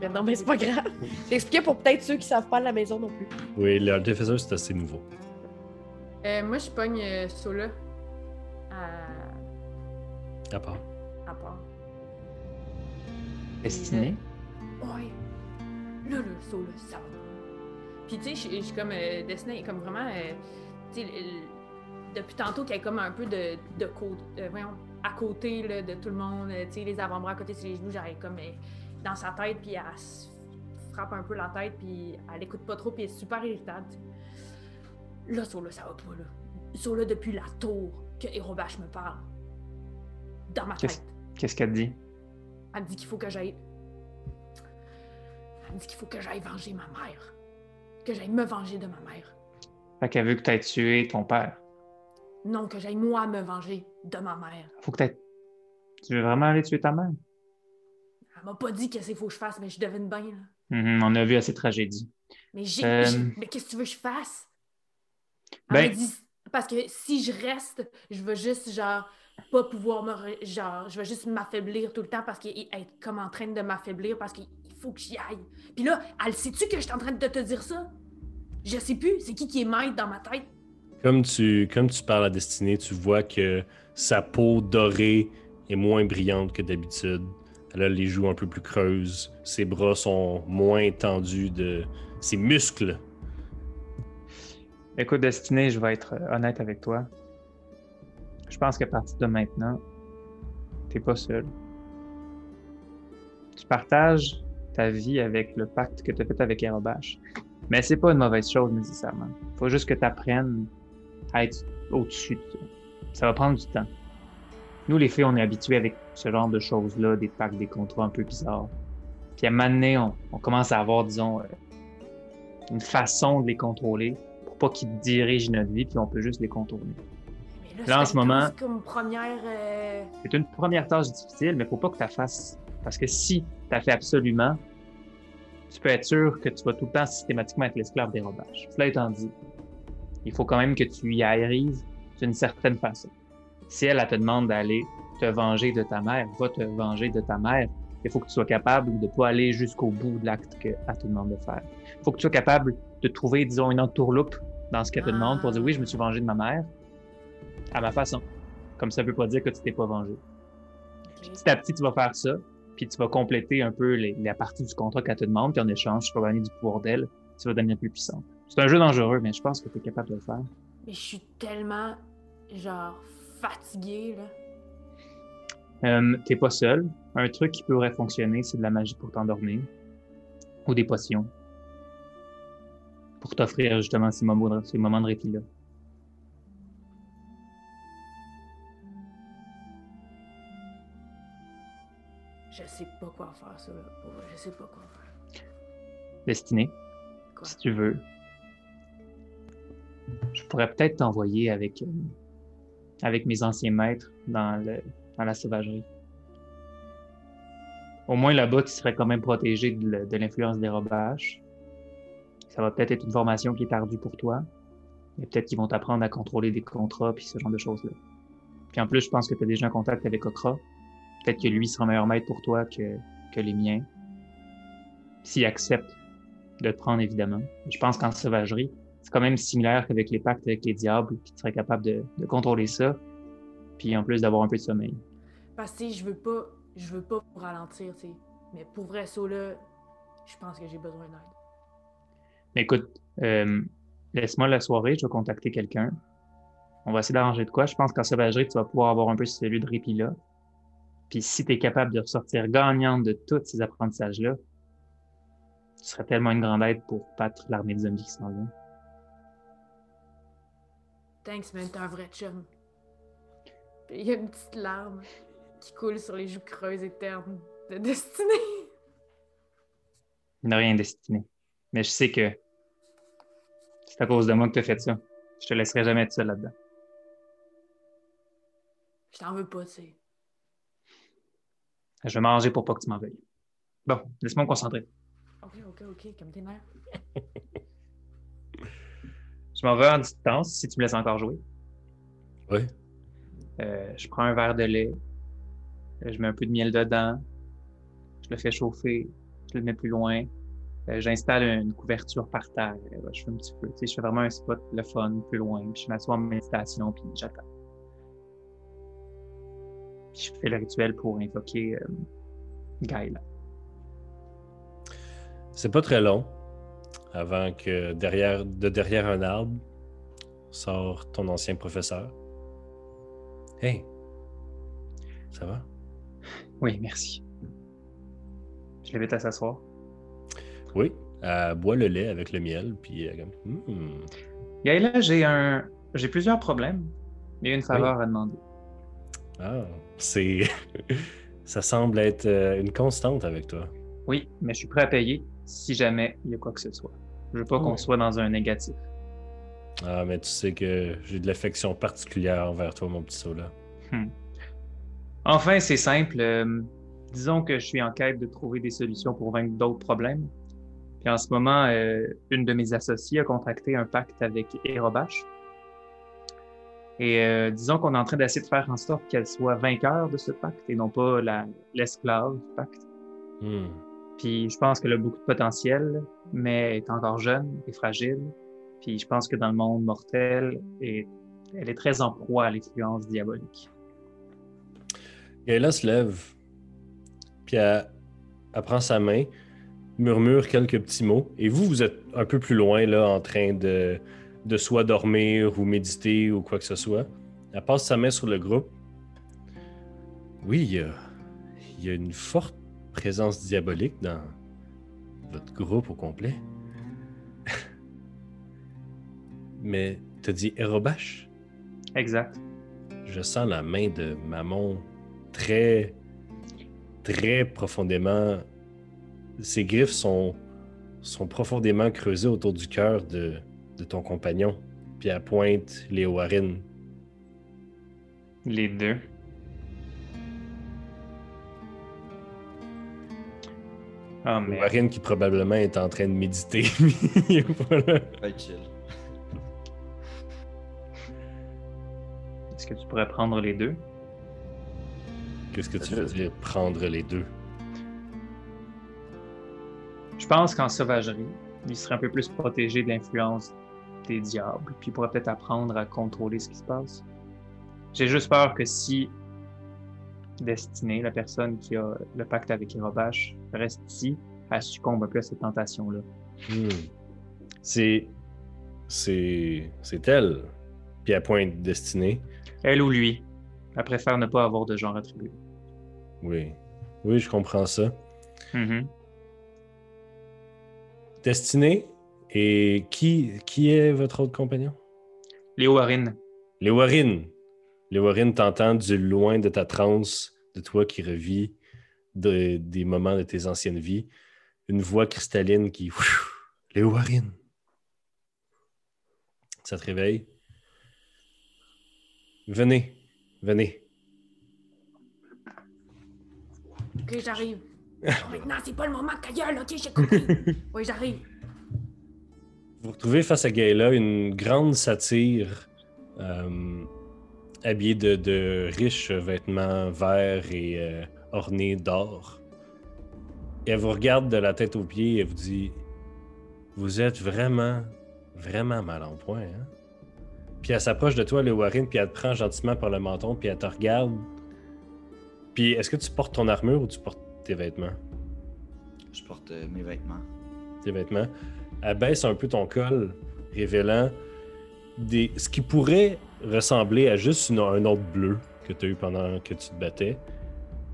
Mais non, mais c'est pas grave. J'expliquais pour peut-être ceux qui savent pas à la maison non plus. Oui, l'artificer, c'est assez nouveau. Euh, moi, je pogne euh, Sola à... À part. à part. destiné. Ouais. Là, là, Sola, ça va. Puis, tu sais, je- suis comme euh, Destiné, comme vraiment. euh, tu sais, le- le- depuis tantôt qu'elle est comme un peu de, de côté. voyons, à côté là, de tout le monde. Tu sais, les avant-bras à côté sur les genoux, j'arrive comme euh, dans sa tête, puis elle se frappe un peu la tête, puis elle écoute pas trop, puis elle est super irritante. Là, Sola, ça va pas, là. Sola, depuis la tour que Hérobache me parle. Dans ma tête. Qu'est-ce qu'elle dit? Elle me dit qu'il faut que j'aille. Elle me dit qu'il faut que j'aille venger ma mère. Que j'aille me venger de ma mère. Fait qu'elle veut que tu aies tué ton père. Non, que j'aille moi me venger de ma mère. Faut que t'aies- Tu veux vraiment aller tuer ta mère? Elle m'a pas dit qu'est-ce qu'il faut que je fasse, mais je devine bien. là. Mhm, on a vu assez de tragédies. Mais j'ai. Euh, Mais qu'est-ce que tu veux que je fasse? Elle Ben- m'a dit. Parce que si je reste, je vais juste, genre, pas pouvoir me. re- Genre, je vais juste m'affaiblir tout le temps parce qu'elle est comme en train de m'affaiblir parce qu'il faut que j'y aille. Puis là, elle sait-tu que je suis en train de te dire ça? Je sais plus. C'est qui qui est maître dans ma tête? Comme tu, comme tu parles à Destinée, tu vois que sa peau dorée est moins brillante que d'habitude. Elle a les joues un peu plus creuses. Ses bras sont moins tendus de ses muscles. Écoute, Destiné, je vais être euh, honnête avec toi. Je pense qu'à partir de maintenant, t'es pas seul. Tu partages ta vie avec le pacte que tu as fait avec Aerobash. Mais c'est pas une mauvaise chose nécessairement. Faut juste que tu apprennes à être au-dessus de ça. Ça va prendre du temps. Nous, les filles, on est habitués avec ce genre de choses-là, des pactes, des contrats un peu bizarres. Puis à un moment donné, on, on commence à avoir, disons, euh, une façon de les contrôler pour pas qu'ils dirigent notre vie, puis on peut juste les contourner. Mais Là, en c'est ce moment- comme première. euh, C'est une première tâche difficile, mais faut pas que tu la fasses. Parce que si tu as fait absolument, tu peux être sûr que tu vas tout le temps systématiquement être l'esclave des robages. Cela étant dit, il faut quand même que tu y arrives d'une certaine façon. Si elle, elle te demande d'aller te venger de ta mère, va te venger de ta mère. Il faut que tu sois capable de pas aller jusqu'au bout de l'acte qu'elle te demande de faire. Il faut que tu sois capable de trouver, disons, une entourloupe dans ce qu'elle te demande pour dire oui, je me suis vengé de ma mère à ma façon. Comme ça veut pas dire que tu t'es pas vengé petit à petit, tu vas faire ça, puis tu vas compléter un peu les- la partie du contrat qu'elle te demande, puis en échange, tu vas gagner du pouvoir d'elle, tu vas devenir plus puissant. C'est un jeu dangereux, mais je pense que tu es capable de le faire. Mais je suis tellement, genre, fatiguée, là. Euh, T'es pas seul. Un truc qui pourrait fonctionner, c'est de la magie pour t'endormir, ou des potions, pour t'offrir justement ces moments de, ces moments de répit-là. Je sais pas quoi faire, ça, là. Je sais pas quoi faire. Destinée, si tu veux, je pourrais peut-être t'envoyer avec, euh, avec mes anciens maîtres dans, la sauvagerie. Au moins là-bas, tu serais quand même protégé de l'influence des robages. Ça va peut-être être une formation qui est ardue pour toi. Et peut-être qu'ils vont t'apprendre à contrôler des contrats puis ce genre de choses-là. Puis en plus, je pense que tu as déjà un contact avec Okra. Peut-être que lui sera meilleur maître pour toi que, que les miens. S'il accepte de te prendre, évidemment. Je pense qu'en sauvagerie, c'est quand même similaire qu'avec les pactes avec les diables, puis tu serais capable de, de contrôler ça, puis en plus d'avoir un peu de sommeil. Parce que, je veux pas, je veux pas vous ralentir, tu sais. Mais pour vrai, ça, là, je pense que j'ai besoin d'aide. Mais écoute, euh, laisse-moi la soirée, je vais contacter quelqu'un. On va essayer d'arranger de quoi. Je pense qu'en sauvagerie, tu vas pouvoir avoir un peu ce lieu de répit-là. Puis si tu es capable de ressortir gagnante de tous ces apprentissages-là, tu serais tellement une grande aide pour battre l'armée de zombies qui s'en vient. Thanks, man, t'es un vrai chum. Il y a une petite larme qui coule sur les joues creuses et ternes de destinée. Il n'a rien destiné. Mais je sais que c'est à cause de moi que tu as fait ça. Je te laisserai jamais être seul là-dedans. Je t'en veux pas, tu sais. Je vais manger pour pas que tu m'en veuilles. Bon, laisse-moi me concentrer. Ok, ok, ok, comme tes nerfs. Je m'en vais en distance si tu me laisses encore jouer. Oui. Euh, je prends un verre de lait. euh, Je mets un peu de miel dedans. Je le fais chauffer. Je le mets plus loin. Euh, J'installe une couverture par terre. Je fais un petit peu. Tu sais, je fais vraiment un spot, le fun, plus loin. Puis je m'assois en méditation, puis j'attends. Je fais le rituel pour invoquer euh, Gaïla. C'est pas très long avant que derrière, de derrière un arbre sort ton ancien professeur. Hey, ça va? Oui, merci. Je l'invite à s'asseoir. Oui, elle boit le lait avec le miel, puis comme, Hmm, Gaïla, j'ai un, j'ai plusieurs problèmes. A une faveur à demander. ah, c'est, ça semble être euh, une constante avec toi. Oui, mais je suis prêt à payer si jamais il y a quoi que ce soit. Je veux pas qu'on soit dans un négatif. Ah, mais tu sais que j'ai de l'affection particulière envers toi, mon petit Sola. Enfin, c'est simple. euh, disons que je suis en quête de trouver des solutions pour vaincre d'autres problèmes. Puis en ce moment, euh, une de mes associées a contracté un pacte avec Erobash. Et euh, disons qu'on est en train d'essayer de faire en sorte qu'elle soit vainqueur de ce pacte et non pas la- l'esclave du pacte. Hmm. Puis je pense qu'elle a beaucoup de potentiel, mais est encore jeune et fragile. Puis je pense que dans le monde mortel, elle est très en proie à l'influence diabolique. Gaëla se lève, puis elle, prend sa main, murmure quelques petits mots, et vous, vous êtes un peu plus loin, là, en train de, de soit dormir ou méditer ou quoi que ce soit. Elle passe sa main sur le groupe. Oui, il y a une forte présence diabolique dans votre groupe au complet. Mais t'as dit Erobash? Exact. Je sens la main de Mammon très, très profondément. Ses griffes sont, sont profondément creusées autour du cœur de, de ton compagnon. Puis elle pointe les Warren. Les deux. Oh, mais Warren qui probablement est en train de méditer. Voilà. Chill. est-ce que tu pourrais prendre les deux? Qu'est-ce que tu veux dire, prendre les deux? Je pense qu'en sauvagerie, il serait un peu plus protégé de l'influence des diables, puis il pourrait peut-être apprendre à contrôler ce qui se passe. J'ai juste peur que si Destinée, la personne qui a le pacte avec Hirobash, reste ici, elle succombe un peu à cette tentation-là. Hmm. C'est. C'est. C'est elle. Puis elle pointe destinée. Elle ou lui, elle préfère ne pas avoir de genre attribué. Oui. Oui, je comprends ça. Mhm. Destinée. Et qui, qui est votre autre compagnon? Léo Warren, Les Warren. Warren t'entendent du loin de ta transe, de toi qui revis de- des moments de tes anciennes vies. Une voix cristalline qui. Warren. Ça te réveille? Venez, venez. Ok, j'arrive. Non, maintenant, c'est pas le moment gueule, ok, j'ai compris. oui, j'arrive. Vous retrouvez face à Gaëla une grande satyre euh, habillée de, de riches vêtements verts et euh, ornés d'or. Et elle vous regarde de la tête aux pieds et elle vous dit Vous êtes vraiment, vraiment mal en point. Hein? Puis elle s'approche de toi, le Warren, puis elle te prend gentiment par le menton, puis elle te regarde. Puis est-ce que tu portes ton armure ou tu portes tes vêtements? Je porte euh, mes vêtements. tes vêtements. Elle baisse un peu ton col, révélant des... ce qui pourrait ressembler à juste une- un autre bleu que tu as eu pendant que tu te battais.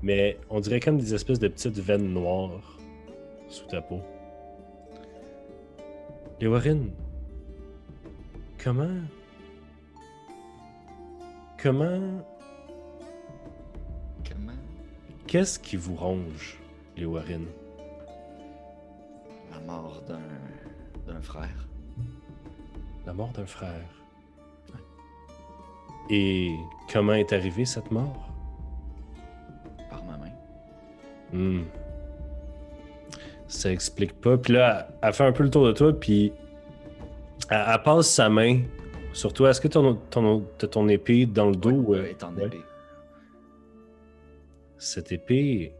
Mais on dirait comme des espèces de petites veines noires sous ta peau. Les Warren, comment. Comment. Comment? Qu'est-ce qui vous ronge, les Warren? La mort d'un d'un frère. La mort d'un frère. Et comment est arrivée cette mort? Par ma main. Hmm. Ça explique pas. Puis là, elle fait un peu le tour de toi, puis elle, elle passe sa main sur toi. Est-ce que ton, ton, t'as ton épée dans le dos? Euh, ouais, est en ouais. épée. Cette épée.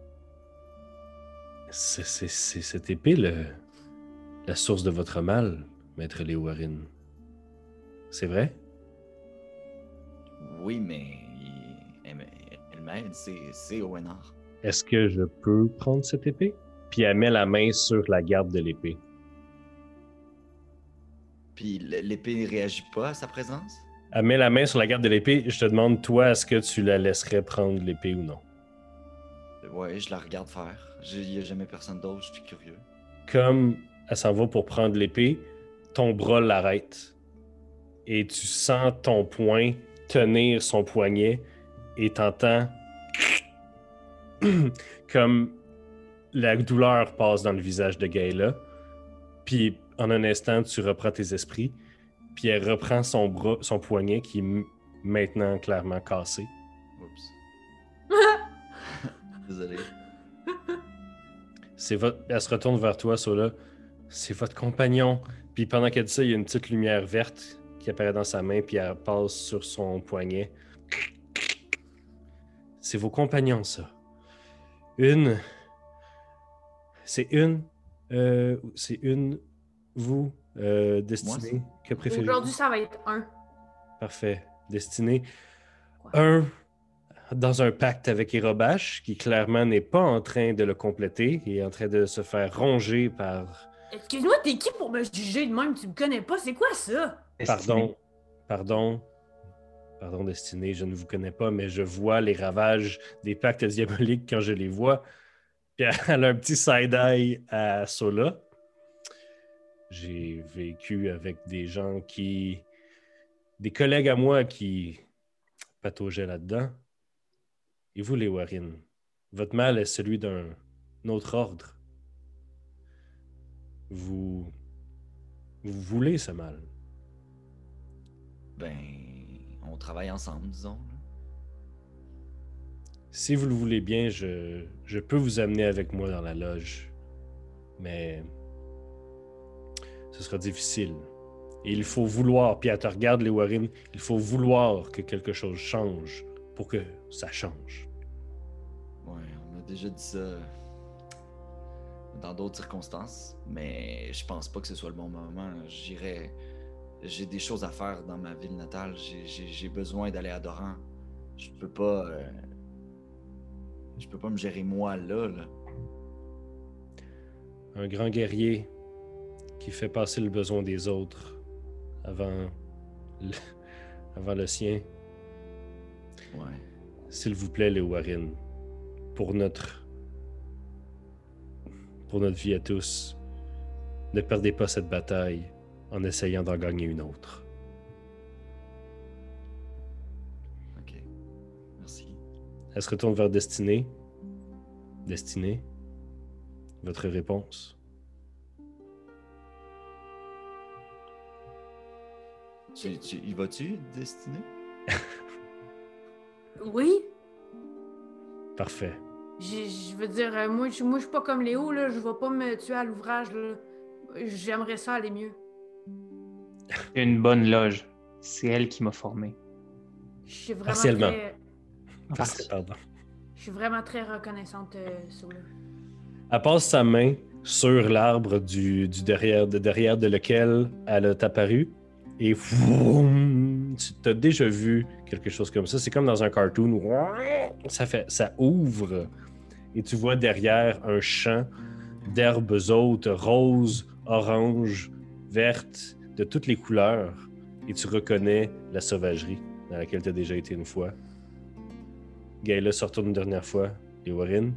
C'est, c'est- c'est cette épée le, la source de votre mal, maître Léowarine. C'est vrai? Oui, mais elle, m'aide, c'est c'est Owenar. Est-ce que je peux prendre cette épée? Puis elle met la main sur la garde de l'épée. Puis l'épée ne réagit pas à sa présence? Elle met la main sur la garde de l'épée. Je te demande, toi, est-ce que tu la laisserais prendre l'épée ou non? Ouais, je la regarde faire. Il n'y a jamais personne d'autre, je suis curieux. Comme elle s'en va pour prendre l'épée, ton bras l'arrête. Et tu sens ton poing tenir son poignet et t'entends comme la douleur passe dans le visage de Gaëla. Puis en un instant, tu reprends tes esprits. Puis elle reprend son bras, son poignet qui est maintenant clairement cassé. Oups. Désolé. C'est votre... Elle se retourne vers toi, Sola. C'est votre compagnon. Puis pendant qu'elle dit ça, il y a une petite lumière verte qui apparaît dans sa main, puis elle passe sur son poignet. C'est vos compagnons, ça. Une. C'est une. euh, c'est une. Vous, euh, destinée. Que préférez-vous? Aujourd'hui, ça va être un. Parfait. Destiné. Un, dans un pacte avec Erobash, qui clairement n'est pas en train de le compléter et est en train de se faire ronger par. Excuse-moi, t'es qui pour me juger de même? Tu me connais pas, c'est quoi ça? Pardon. Pardon. Pardon, Destiné, je ne vous connais pas, mais je vois les ravages des pactes diaboliques quand je les vois. Puis elle a un petit side-eye à Sola. J'ai vécu avec des gens qui. des collègues à moi qui pataugeaient là-dedans. Et vous, les Warren, votre mal est celui d'un autre ordre. Vous. Vous voulez ce mal. Ben, on travaille ensemble, disons. là. Si vous le voulez bien, je, je peux vous amener avec moi dans la loge. Mais ce sera difficile. Et il faut vouloir, puis elle te regarde, les Warren, il faut vouloir que quelque chose change pour que ça change. Ouais, on a déjà dit ça dans d'autres circonstances, mais je pense pas que ce soit le bon moment. J'irai. J'ai des choses à faire dans ma ville natale. J'ai- besoin d'aller à Doran. Je peux pas. euh, Je peux pas me gérer moi là. là. Un grand guerrier qui fait passer le besoin des autres avant le, avant le sien. Ouais. S'il vous plaît, les Warren, pour notre pour notre vie à tous, ne perdez pas cette bataille en essayant d'en gagner une autre. Ok. Merci. Elle se retourne vers Destinée. Destinée, votre réponse? Tu, tu, y vas-tu, Destiné? Oui? Parfait. J'ai- Je veux dire, euh, moi, je moi, je suis pas comme Léo, là. Je vais pas me tuer à l'ouvrage, là. J'aimerais ça aller mieux. Une bonne loge. C'est elle qui m'a formé. Je suis vraiment Partiellement. très... Pardon. Je suis vraiment très reconnaissante, euh, Sola. Elle passe sa main sur l'arbre du, du derrière, de derrière de lequel elle est apparue. Et vroom, tu as déjà vu quelque chose comme ça. C'est comme dans un cartoon où ça, fait, ça ouvre et tu vois derrière un champ d'herbes hautes, roses, oranges, vertes, de toutes les couleurs. Et tu reconnais la sauvagerie dans laquelle tu as déjà été une fois. Gaëla se retourne une dernière fois. Et Warren,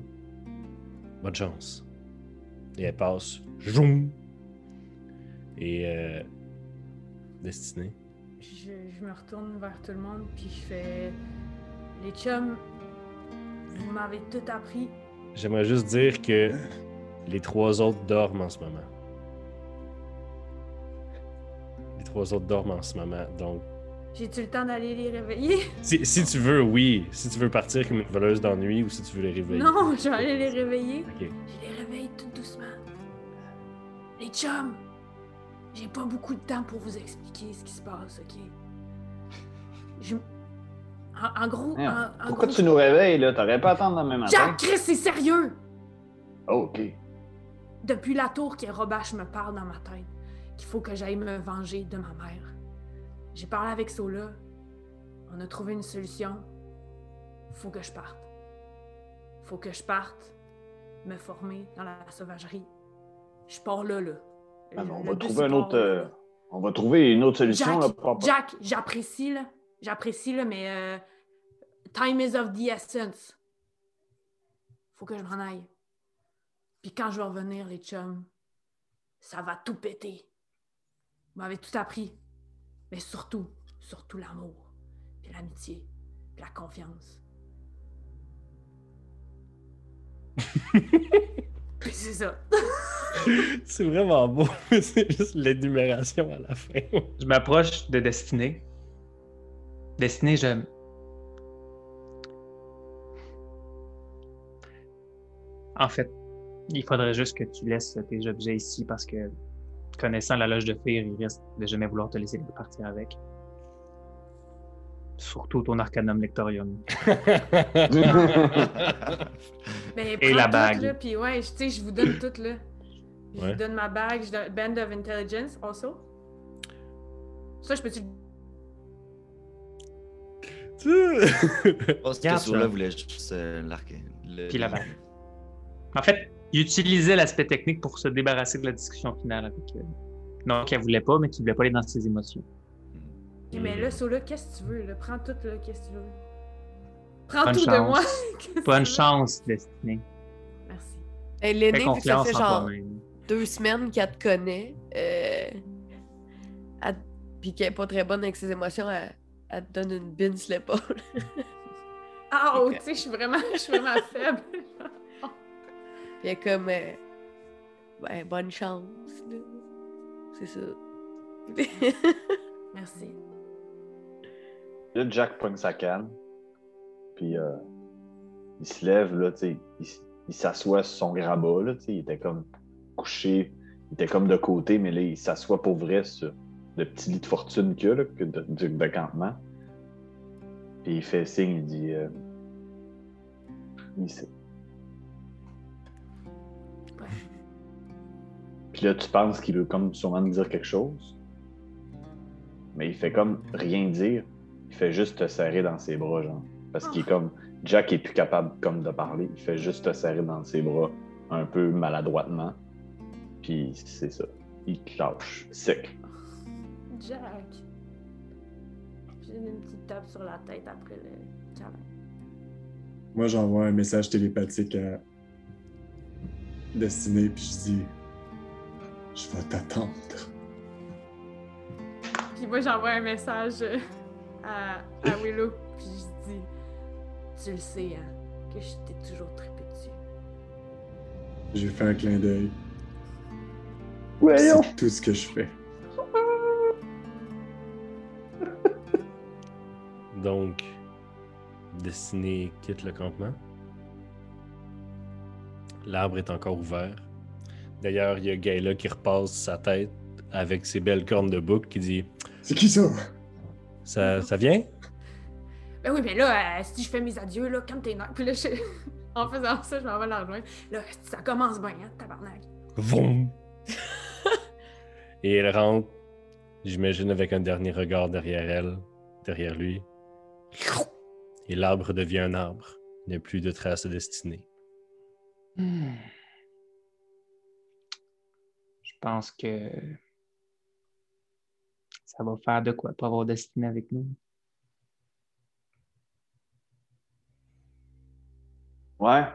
bonne chance. Et elle passe. Zoom! Et euh, Destinée. Je, je me retourne vers tout le monde, puis je fais... Les chums, vous m'avez tout appris. J'aimerais juste dire que les trois autres dorment en ce moment. Trois autres dorment en ce moment. Donc, J'ai-tu le temps d'aller les réveiller? si, si tu veux, oui. Si tu veux partir comme une voleuse d'ennui ou si tu veux les réveiller. Non, je vais aller les réveiller. Ok. Je les réveille tout doucement. Les chums, j'ai pas beaucoup de temps pour vous expliquer ce qui se passe, ok? Je... En, en gros, en, en Pourquoi gros, tu nous réveilles, là? T'aurais pas à attendre demain matin? Jack, Chris, c'est sérieux! Oh, OK. Depuis la tour que Robache me parle dans ma tête, qu'il faut que j'aille me venger de ma mère. J'ai parlé avec Sola. On a trouvé une solution. Faut que je parte. Faut que je parte, me former dans la sauvagerie. Je pars là, là. Ah, on va trouver un autre. euh, on va trouver une autre solution, Jack, là. Jack, j'apprécie, là. J'apprécie, là, mais euh, time is of the essence. Faut que je m'en aille. Puis quand je vais revenir, les chums, ça va tout péter. Vous m'avez tout appris. Mais surtout, surtout l'amour, puis l'amitié, puis la confiance. puis c'est ça. C'est vraiment beau, mais c'est juste l'énumération à la fin. Je m'approche de Destinée. Destinée, je. En fait, il faudrait juste que tu laisses tes objets ici parce que, connaissant la loge de Fear, il risque de jamais vouloir te laisser partir avec. Surtout ton Arcanum Lectorium. Ben, Et la tout, bague. Là, puis ouais, je- tu sais, je vous donne tout, là. Je Ouais. vous donne ma bague, je donne Band of Intelligence, also. Ça, je peux-tu... Je pense que ce là voulait juste euh, l'arc. le- Puis la bague. En fait, il utilisait l'aspect technique pour se débarrasser de la discussion finale avec elle. Donc, elle voulait pas, mais qu'il voulait pas aller dans ses émotions. Mais là, Sola, qu'est-ce que tu veux, là? Prends tout, là, qu'est-ce que tu veux? Prends Bonne tout de moi! Bonne chance, Destinée. Merci. Hey, Fais L'aîné, vu que ça fait en genre deux semaines qu'elle te connaît, euh, elle- puis qu'elle est pas très bonne avec ses émotions, elle, elle te donne une bine sur l'épaule. Ah, oh, tu sais, je suis vraiment, je suis vraiment faible. Puis elle est comme, euh, ben, bonne chance, là. C'est ça. Merci. Là, Jack pogne sa canne. Puis euh, il se lève, là, tu sais. Il, il s'assoit sur son grabat, là, tu sais. Il était comme couché. Il était comme de côté, mais là, il s'assoit pour vrai sur le petit lit de fortune qu'il y a, là, que de, de- de campement. Puis il fait signe, il dit. Euh, ici. Puis là, tu penses qu'il veut comme sûrement te dire quelque chose. Mais il fait comme rien dire. Il fait juste te serrer dans ses bras, genre. Parce qu'il est comme. Jack est plus capable comme de parler. Il fait juste te serrer dans ses bras un peu maladroitement. Puis c'est ça. Il te lâche. Sec. Jack. J'ai une petite tape sur la tête après le câlin. Moi, j'envoie un message télépathique à Destinée, puis je dis Je vais t'attendre. Puis moi, j'envoie un message euh, à, à Willow, puis je dis Tu le sais, hein, que je t'ai toujours trippé dessus. J'ai fait un clin d'œil. Voyons! C'est tout ce que je fais. Donc, Destiné quitte le campement? L'arbre est encore ouvert. D'ailleurs, il y a Gaïla qui repasse sa tête avec ses belles cornes de bouc qui dit C'est qui ça? Ça, ça vient? Ben oui, mais là, euh, si je fais mes adieux, là, comme t'es nerfs. Puis là, je- en faisant ça, je m'en vais la rejoindre. Là, ça commence bien, hein, tabarnak. Vroom. Et elle rentre, j'imagine, avec un dernier regard derrière elle, derrière lui. Et l'arbre devient un arbre. Il n'y a plus de traces de destinée. Hmm. Je pense que ça va faire de quoi pas avoir Destinée avec nous. Ouais.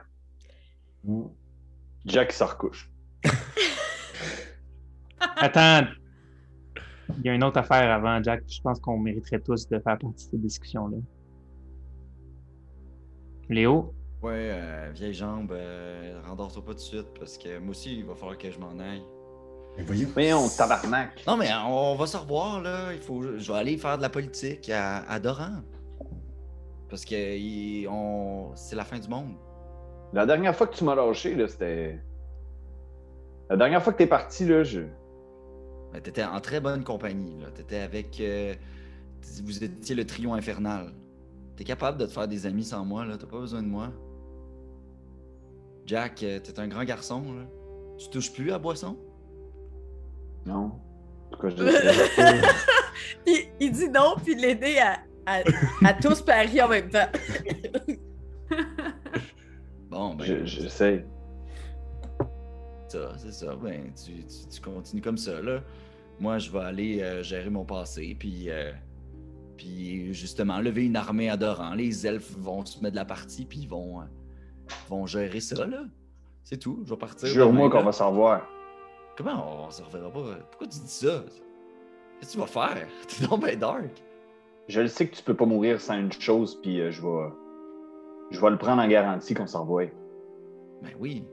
Jack il se recouche. Attends, il y a une autre affaire avant, Jack. Je pense qu'on mériterait tous de faire partie de cette discussion-là. Léo, Ouais, euh, vieille jambe, euh, rendors-toi pas tout de suite parce que moi aussi, il va falloir que je m'en aille. Mais voyons. Voyons, tabarnak! Non, mais on va se revoir, là. Il faut... Je vais aller faire de la politique à, à Doran. Parce que il- on... c'est la fin du monde. La dernière fois que tu m'as lâché, là, c'était. La dernière fois que t'es parti, là, je. Mais T'étais en très bonne compagnie, là. T'étais avec... euh, Vous étiez le trio infernal. T'es capable de te faire des amis sans moi, là. T'as pas besoin de moi. Jack, euh, t'es un grand garçon, là. Tu touches plus à boisson? Non. Cas, je il, il dit non, puis l'aider à, à, à tous parier en même temps. Bon, ben... je- J'essaie. ça, c'est ça. Ben, tu, tu- tu continues comme ça, là. Moi, je vais aller euh, gérer mon passé, puis, euh, puis justement, lever une armée adorant. Les elfes vont se mettre de la partie, puis ils vont, euh, vont gérer ça, là. C'est tout. Je vais partir. Jure-moi qu'on va s'en revoir. Comment on se reverra pas? Pourquoi tu dis ça? Qu'est-ce que tu vas faire? T'es donc ben dark. Je le sais que tu peux pas mourir sans une chose, puis euh, je vais. Je vais le prendre en garantie qu'on s'en revoie. Ben oui.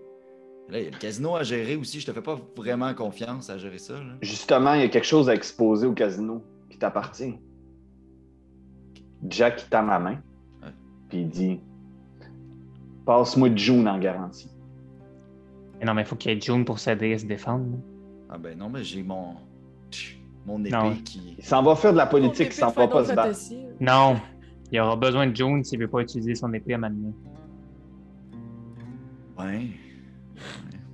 Là, il y a le casino à gérer aussi. Je te fais pas vraiment confiance à gérer ça. là. Justement, il y a quelque chose à exposer au casino qui t'appartient. Jack il tend ma main, puis il dit Passe-moi June en garantie. Mais non, mais il faut qu'il y ait June pour s'aider à se défendre. Ah ben non, mais j'ai mon. Mon épée Non. qui. Il s'en va faire de la politique, il s'en va pas se battre. Non, il aura besoin de June s'il veut pas utiliser son épée à m'amener. Ouais.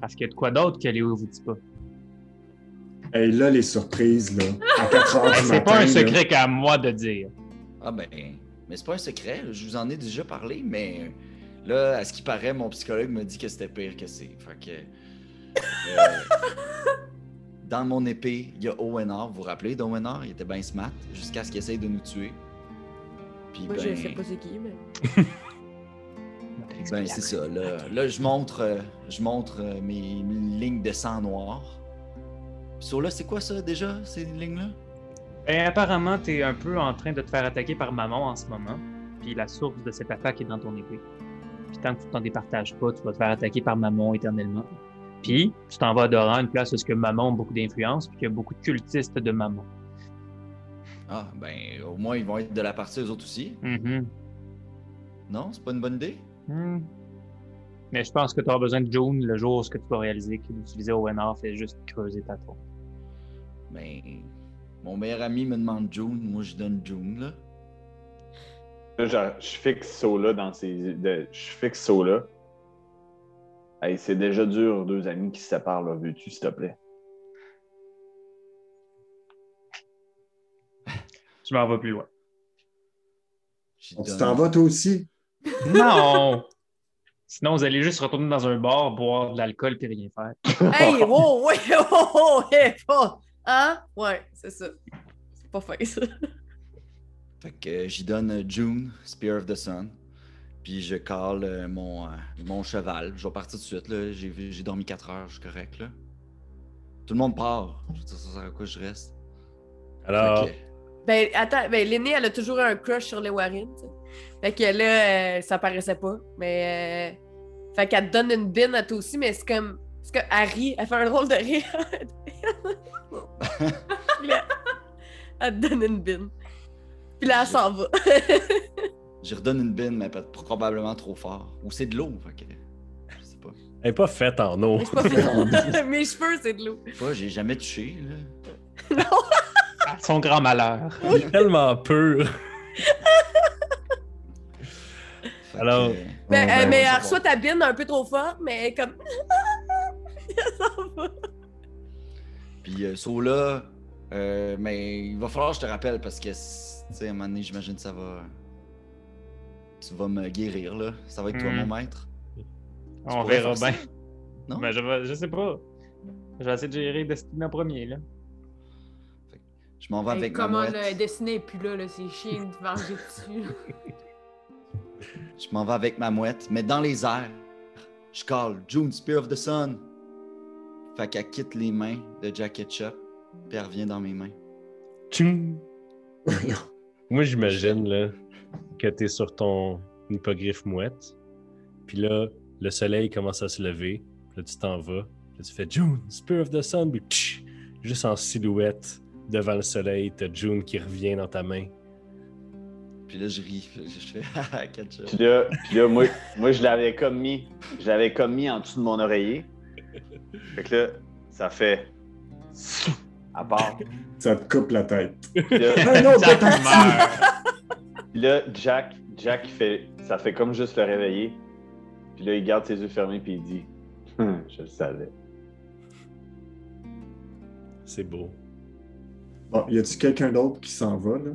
Parce qu'il y a de quoi d'autre que Léo vous dit pas. Et là, les surprises, là, à 4 heures du matin. C'est pas un secret qu'à moi de dire. Ah ben. Mais c'est pas un secret. Je vous en ai déjà parlé, mais là, à ce qui paraît, mon psychologue m'a dit que c'était pire que c'est. Fait que. euh, dans mon épée, il y a ONR. Vous vous rappelez d'ONR? Il était bien smart jusqu'à ce qu'il essaye de nous tuer. Puis Moi, ben. je sais pas c'est qui, mais. Ben, c'est ça. Là, là, je montre, euh, je montre euh, mes, mes lignes de sang noir. Puis sur là, c'est quoi ça déjà, ces lignes-là? Ben, apparemment, t'es un peu en train de te faire attaquer par maman en ce moment. Puis la source de cette attaque est dans ton épée. Puis tant que tu t'en départages pas, tu vas te faire attaquer par maman éternellement. Puis tu t'en vas à Doran, une place où ce que maman a beaucoup d'influence, puis qu'il y a beaucoup de cultistes de maman. Ah, ben, au moins, ils vont être de la partie, eux autres aussi. Mhm. Non, c'est pas une bonne idée? Hmm. Mais je pense que tu auras besoin de June le jour où ce que tu vas réaliser que d'utiliser ONR fait juste creuser ta tombe. Ben, mon meilleur ami me demande June, moi je donne June, là. Je, fixe Sola dans ses. de- je fixe Sola. Hey, c'est déjà dur, deux amis qui se séparent, là. Veux-tu, s'il te plaît? Je m'en vais plus loin. Tu t'en vas toi aussi? Non! Sinon, vous allez juste retourner dans un bar, boire de l'alcool puis rien faire. Hey, wow, ouais, oh, oh, hey, pas. Hein? Ouais, c'est ça. C'est pas fin, ça. Fait que euh, j'y donne euh, June, Spear of the Sun. Puis je cale euh, mon, euh, mon cheval. Je vais partir tout de suite, là. J'ai, dormi 4 heures, je suis correct, là. Tout le monde part. Je veux dire, ça sert à quoi je reste? Alors, Fait que- Ben, attends, ben, l'aînée, elle a toujours un crush sur les Warren. Fait que là, euh, ça paraissait pas. Mais. euh, Fait qu'elle te donne une bine à toi aussi, mais c'est comme. C'est que Harry, elle fait un drôle de rire. Elle te donne une bine. Puis là, elle s'en va. J'y redonne une bine, mais peut- probablement trop fort. Ou c'est de l'eau, fait que. Je sais pas. elle n'est pas faite en eau. Mes cheveux, c'est de l'eau. Je sais pas, j'ai jamais touché, là. À son grand malheur. Elle est tellement. Fait Alors- que, euh, Mais, Ouais, euh, ouais, mais elle reçoit ta bine un peu trop fort, mais elle est comme. va. Puis euh, Sola, euh, mais il va falloir que je te rappelle parce que, tu sais, à un moment donné, j'imagine que ça va. Tu vas me guérir, là. Ça va être toi, Hmm. mon maître. Tu On verra bien. Non? Ben, je, vais- je sais pas. Je vais essayer de gérer Destiny en premier, là. Je m'en vais Hey, avec ma comment mouette. le dessiné est plus là, là c'est chiant de venger dessus. Je m'en vais avec ma mouette, mais dans les airs. Je call June, Spear of the Sun. Fait qu'elle quitte les mains de Jack Ketchup, puis elle revient dans mes mains. Tching. Moi, j'imagine là, que tu es sur ton hippogriffe mouette. Puis là, le soleil commence à se lever. Puis là, tu t'en vas. Puis là, tu fais June, Spear of the Sun. Puis tch, juste en silhouette devant le soleil, t'as June qui revient dans ta main. Puis là, je ris. Je fais Haha, Ketchup. Puis là, puis là, moi, moi, je l'avais comme mis. Je l'avais comme mis en dessous de mon oreiller. Fait que là, ça fait. À part. Ça te coupe la tête. Là, autre Jack puis là, Jack, Jack fait. Ça fait comme juste le réveiller. Puis là, il garde ses yeux fermés puis il dit Hum, Je le savais. C'est beau. Bon, y a-tu quelqu'un d'autre qui s'en va, là?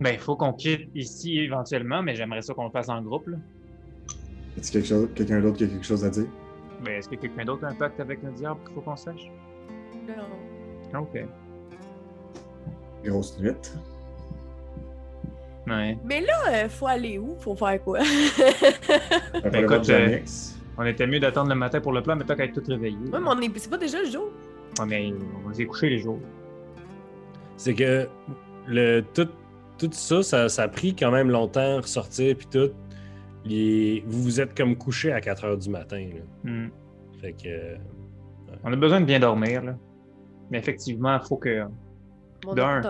Ben, il faut qu'on quitte ici éventuellement, mais j'aimerais ça qu'on le fasse en groupe, là. Y a-tu quelque chose- quelqu'un d'autre qui a quelque chose à dire? Ben, est-ce que quelqu'un d'autre a un pacte avec le diable qu'il faut qu'on sache? Non. Ok. Grosse nuit. Ouais. Mais là, euh, faut aller où? Faut faire quoi? Ben, pour écoute, d'Annex. On était mieux d'attendre le matin pour le plan, mais tant qu'à être tout réveillé. Ouais, mais on est... c'est pas déjà le jour? Ouais, mais on va s'y coucher les jours. C'est que le, tout, tout ça, ça, ça a pris quand même longtemps à ressortir. Puis tout. Les- vous vous êtes comme couché à 4 heures du matin. là. Hmm. Fait que. euh, On a besoin de bien dormir, là. Mais effectivement, il faut que- D'un,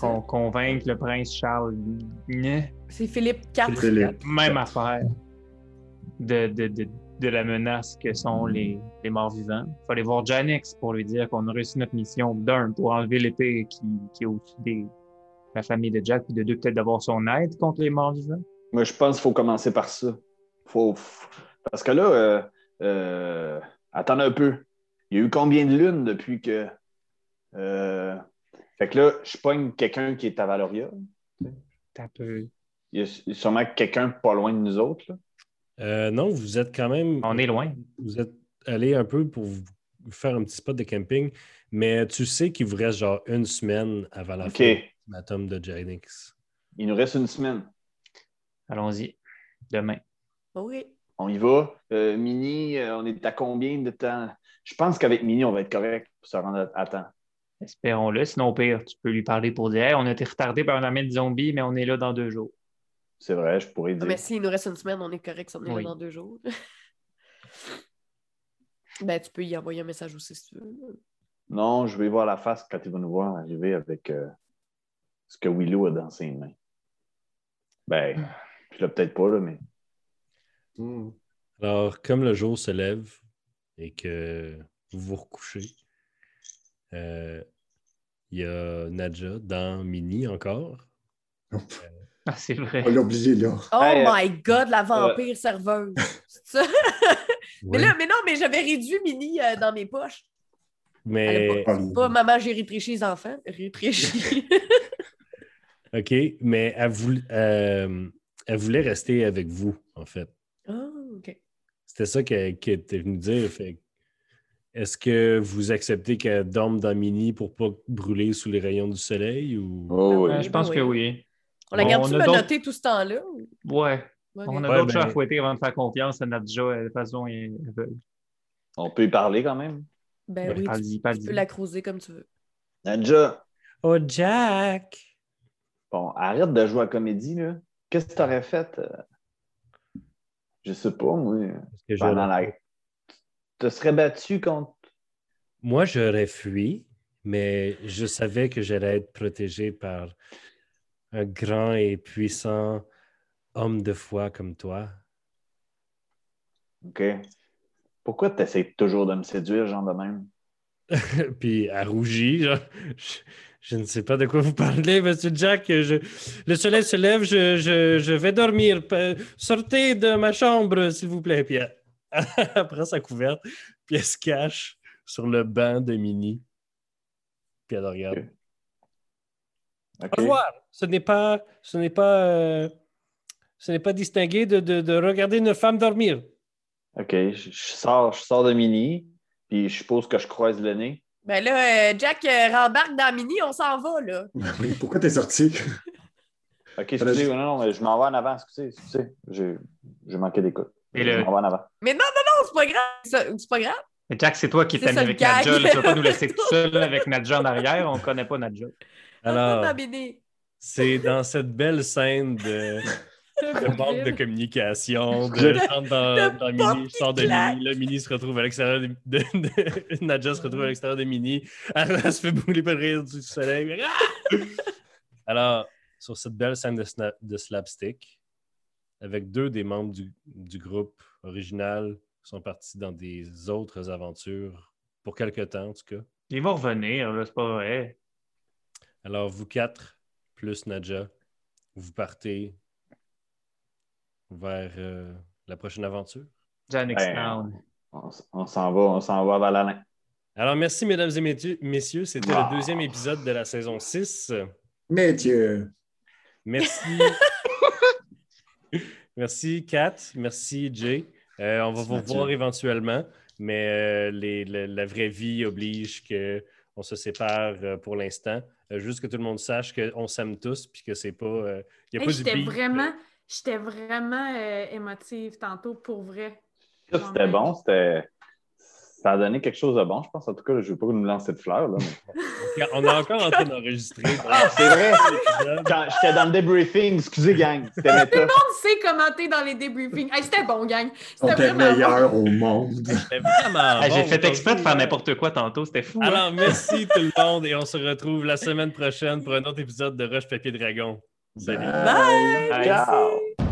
qu'on convainque le prince Charles. C'est Philippe 4. Philippe. Même affaire de, de, de, de la menace que sont les, les morts vivants. Il faut aller voir Janix pour lui dire qu'on a réussi notre mission. D'un, pour enlever l'épée qui, qui est au-dessus des- de la famille de Jack, puis de deux, peut-être d'avoir son aide contre les morts vivants. Moi, je pense qu'il faut commencer par ça. Faut... Parce que là, euh, euh, attends un peu. Il y a eu combien de lunes depuis que. Euh, Fait que là, je pogne quelqu'un qui est à Valoria. T'as peu. Il y a sûrement quelqu'un pas loin de nous autres. là. euh, non, vous êtes quand même. On est loin. Vous êtes allé un peu pour vous faire un petit spot de camping, mais tu sais qu'il vous reste genre une semaine avant la OK. fin de Janix. Il nous reste une semaine. Allons-y. Demain. Oui. On y va. Euh, Mini, on est à combien de temps? Je pense qu'avec Mini, on va être correct pour se rendre à temps. Espérons-le. Sinon, au pire, tu peux lui parler pour dire Hey, on a été retardé par un armée de zombies, mais on est là dans deux jours. C'est vrai, je pourrais Ah, dire. mais s'il nous reste une semaine, on est correct si on est Oui. là dans deux jours. ben, tu peux y envoyer un message aussi si tu veux. Non, je vais voir la face quand il va nous voir arriver avec euh, ce que Willow a dans ses mains. Ben, je l'ai peut-être pas, là, mais. Hmm. Alors, comme le jour se lève et que vous vous recouchez, euh, il y a Nadja dans Mini encore. Ah, c'est vrai. On l'a oublié, là. Oh Hey, euh, my god, la vampire serveuse! C'est ça? mais là, mais non, mais j'avais réduit Mini euh, dans mes poches. Mais, Elle a Pas Pas maman, j'ai rétréchi les enfants. Rétréchi. OK, mais elle, voul- euh, elle voulait rester avec vous, en fait. Ah, OK. C'était ça qu'elle qu'elle était venue dire. Fait Est-ce que vous acceptez qu'elle dorme dans Mini pour pas brûler sous les rayons du soleil ou? Oh, oui. Euh, je pense ben que oui. On la garde-tu menotté tout ce temps-là? ou- Ouais. On a Ouais, d'autres chats à ben- fouetter avant de faire confiance à Nadja. De façon, ils ils veulent. On peut y parler quand même. Ben oui, tu, tu peux la croiser comme tu veux. Nadja, Oh, Jack! bon, arrête de jouer à la comédie, là. Qu'est-ce que tu aurais fait? euh, Je sais pas, moi. Que Pendant la... Tu te serais battu contre? Moi, j'aurais fui, mais je savais que j'allais être protégé par un grand et puissant homme de foi comme toi. OK. Pourquoi tu essaies toujours de me séduire, genre de même? Puis elle rougit, genre, je, je ne sais pas de quoi vous parlez, monsieur Jack. Je, le soleil se lève, je, je- je vais dormir. Sortez de ma chambre, s'il vous plaît. Puis elle, prend sa couverte, puis elle se cache sur le banc de Mini. Puis elle le regarde. Ok. OK. Au revoir. Ce n'est pas, ce n'est pas, euh, ce n'est pas distingué de, de- de regarder une femme dormir. OK. Je, je sors, je sors de Mini, puis je suppose que je croise le nez. Ben là, euh, Jack euh, rembarque dans Mini, on s'en va, là. Oui, pourquoi t'es sorti? OK, excusez, non, non, mais je m'en vais en avant, excusez, excusez. J'ai j'ai manqué d'écoute. Et Je le- m'en vais en avant. Mais non, non, non, c'est pas grave. C'est- pas grave. Mais Jack, c'est toi qui t'es avec gag. Nadja. là. Tu vas pas nous laisser tout seul avec Nadja en arrière. On connaît pas Nadja. Alors, c'est dans cette belle scène de, de manque de communication, de dans, de dans Mini, je qui sors de claque. Mini, là, Mini se retrouve à l'extérieur de, de- de- Nadja se retrouve à l'extérieur de Mini, elle, se fait brûler par le rayon du soleil. Alors, sur cette belle scène de, sna- de slapstick, avec deux des membres du, du groupe original qui sont partis dans des autres aventures, pour quelque temps en tout cas. Ils vont revenir, c'est pas vrai. Alors, vous quatre, plus Nadja, vous partez vers euh, la prochaine aventure. Ben, Town. On, on s'en va, on s'en va à Valalin. Alors, merci, mesdames et messieurs. messieurs. C'était le deuxième épisode de la saison 6. Mathieu. Merci. merci, Kat. Merci, Jay. Euh, on va vous revoir éventuellement, mais euh, les- la vraie vie oblige qu'on se sépare euh, pour l'instant. Euh, juste que tout le monde sache qu'on s'aime tous puis que c'est pas. euh, y a Hey, pas du vraiment, j'étais vraiment euh, émotive tantôt, pour vrai. Ça, c'était bon, c'était. Ça a donné quelque chose de bon, je pense. En tout cas, je ne veux pas nous lancer de fleurs. Là, mais- On est encore en train d'enregistrer. Ah, c'est vrai! Quand j'étais dans le débriefing, excusez, gang. C'était méta. On sait commenter dans les débriefings. Hey, c'était bon, gang. On C'était bon. meilleur au monde. C'était vraiment Hey, bon J'ai fait exprès de faire n'importe quoi tantôt, c'était fou. hein? Alors, merci tout le monde et on se retrouve la semaine prochaine pour un autre épisode de Rush Papier Dragon. Salut. Bye. Bye. Ciao!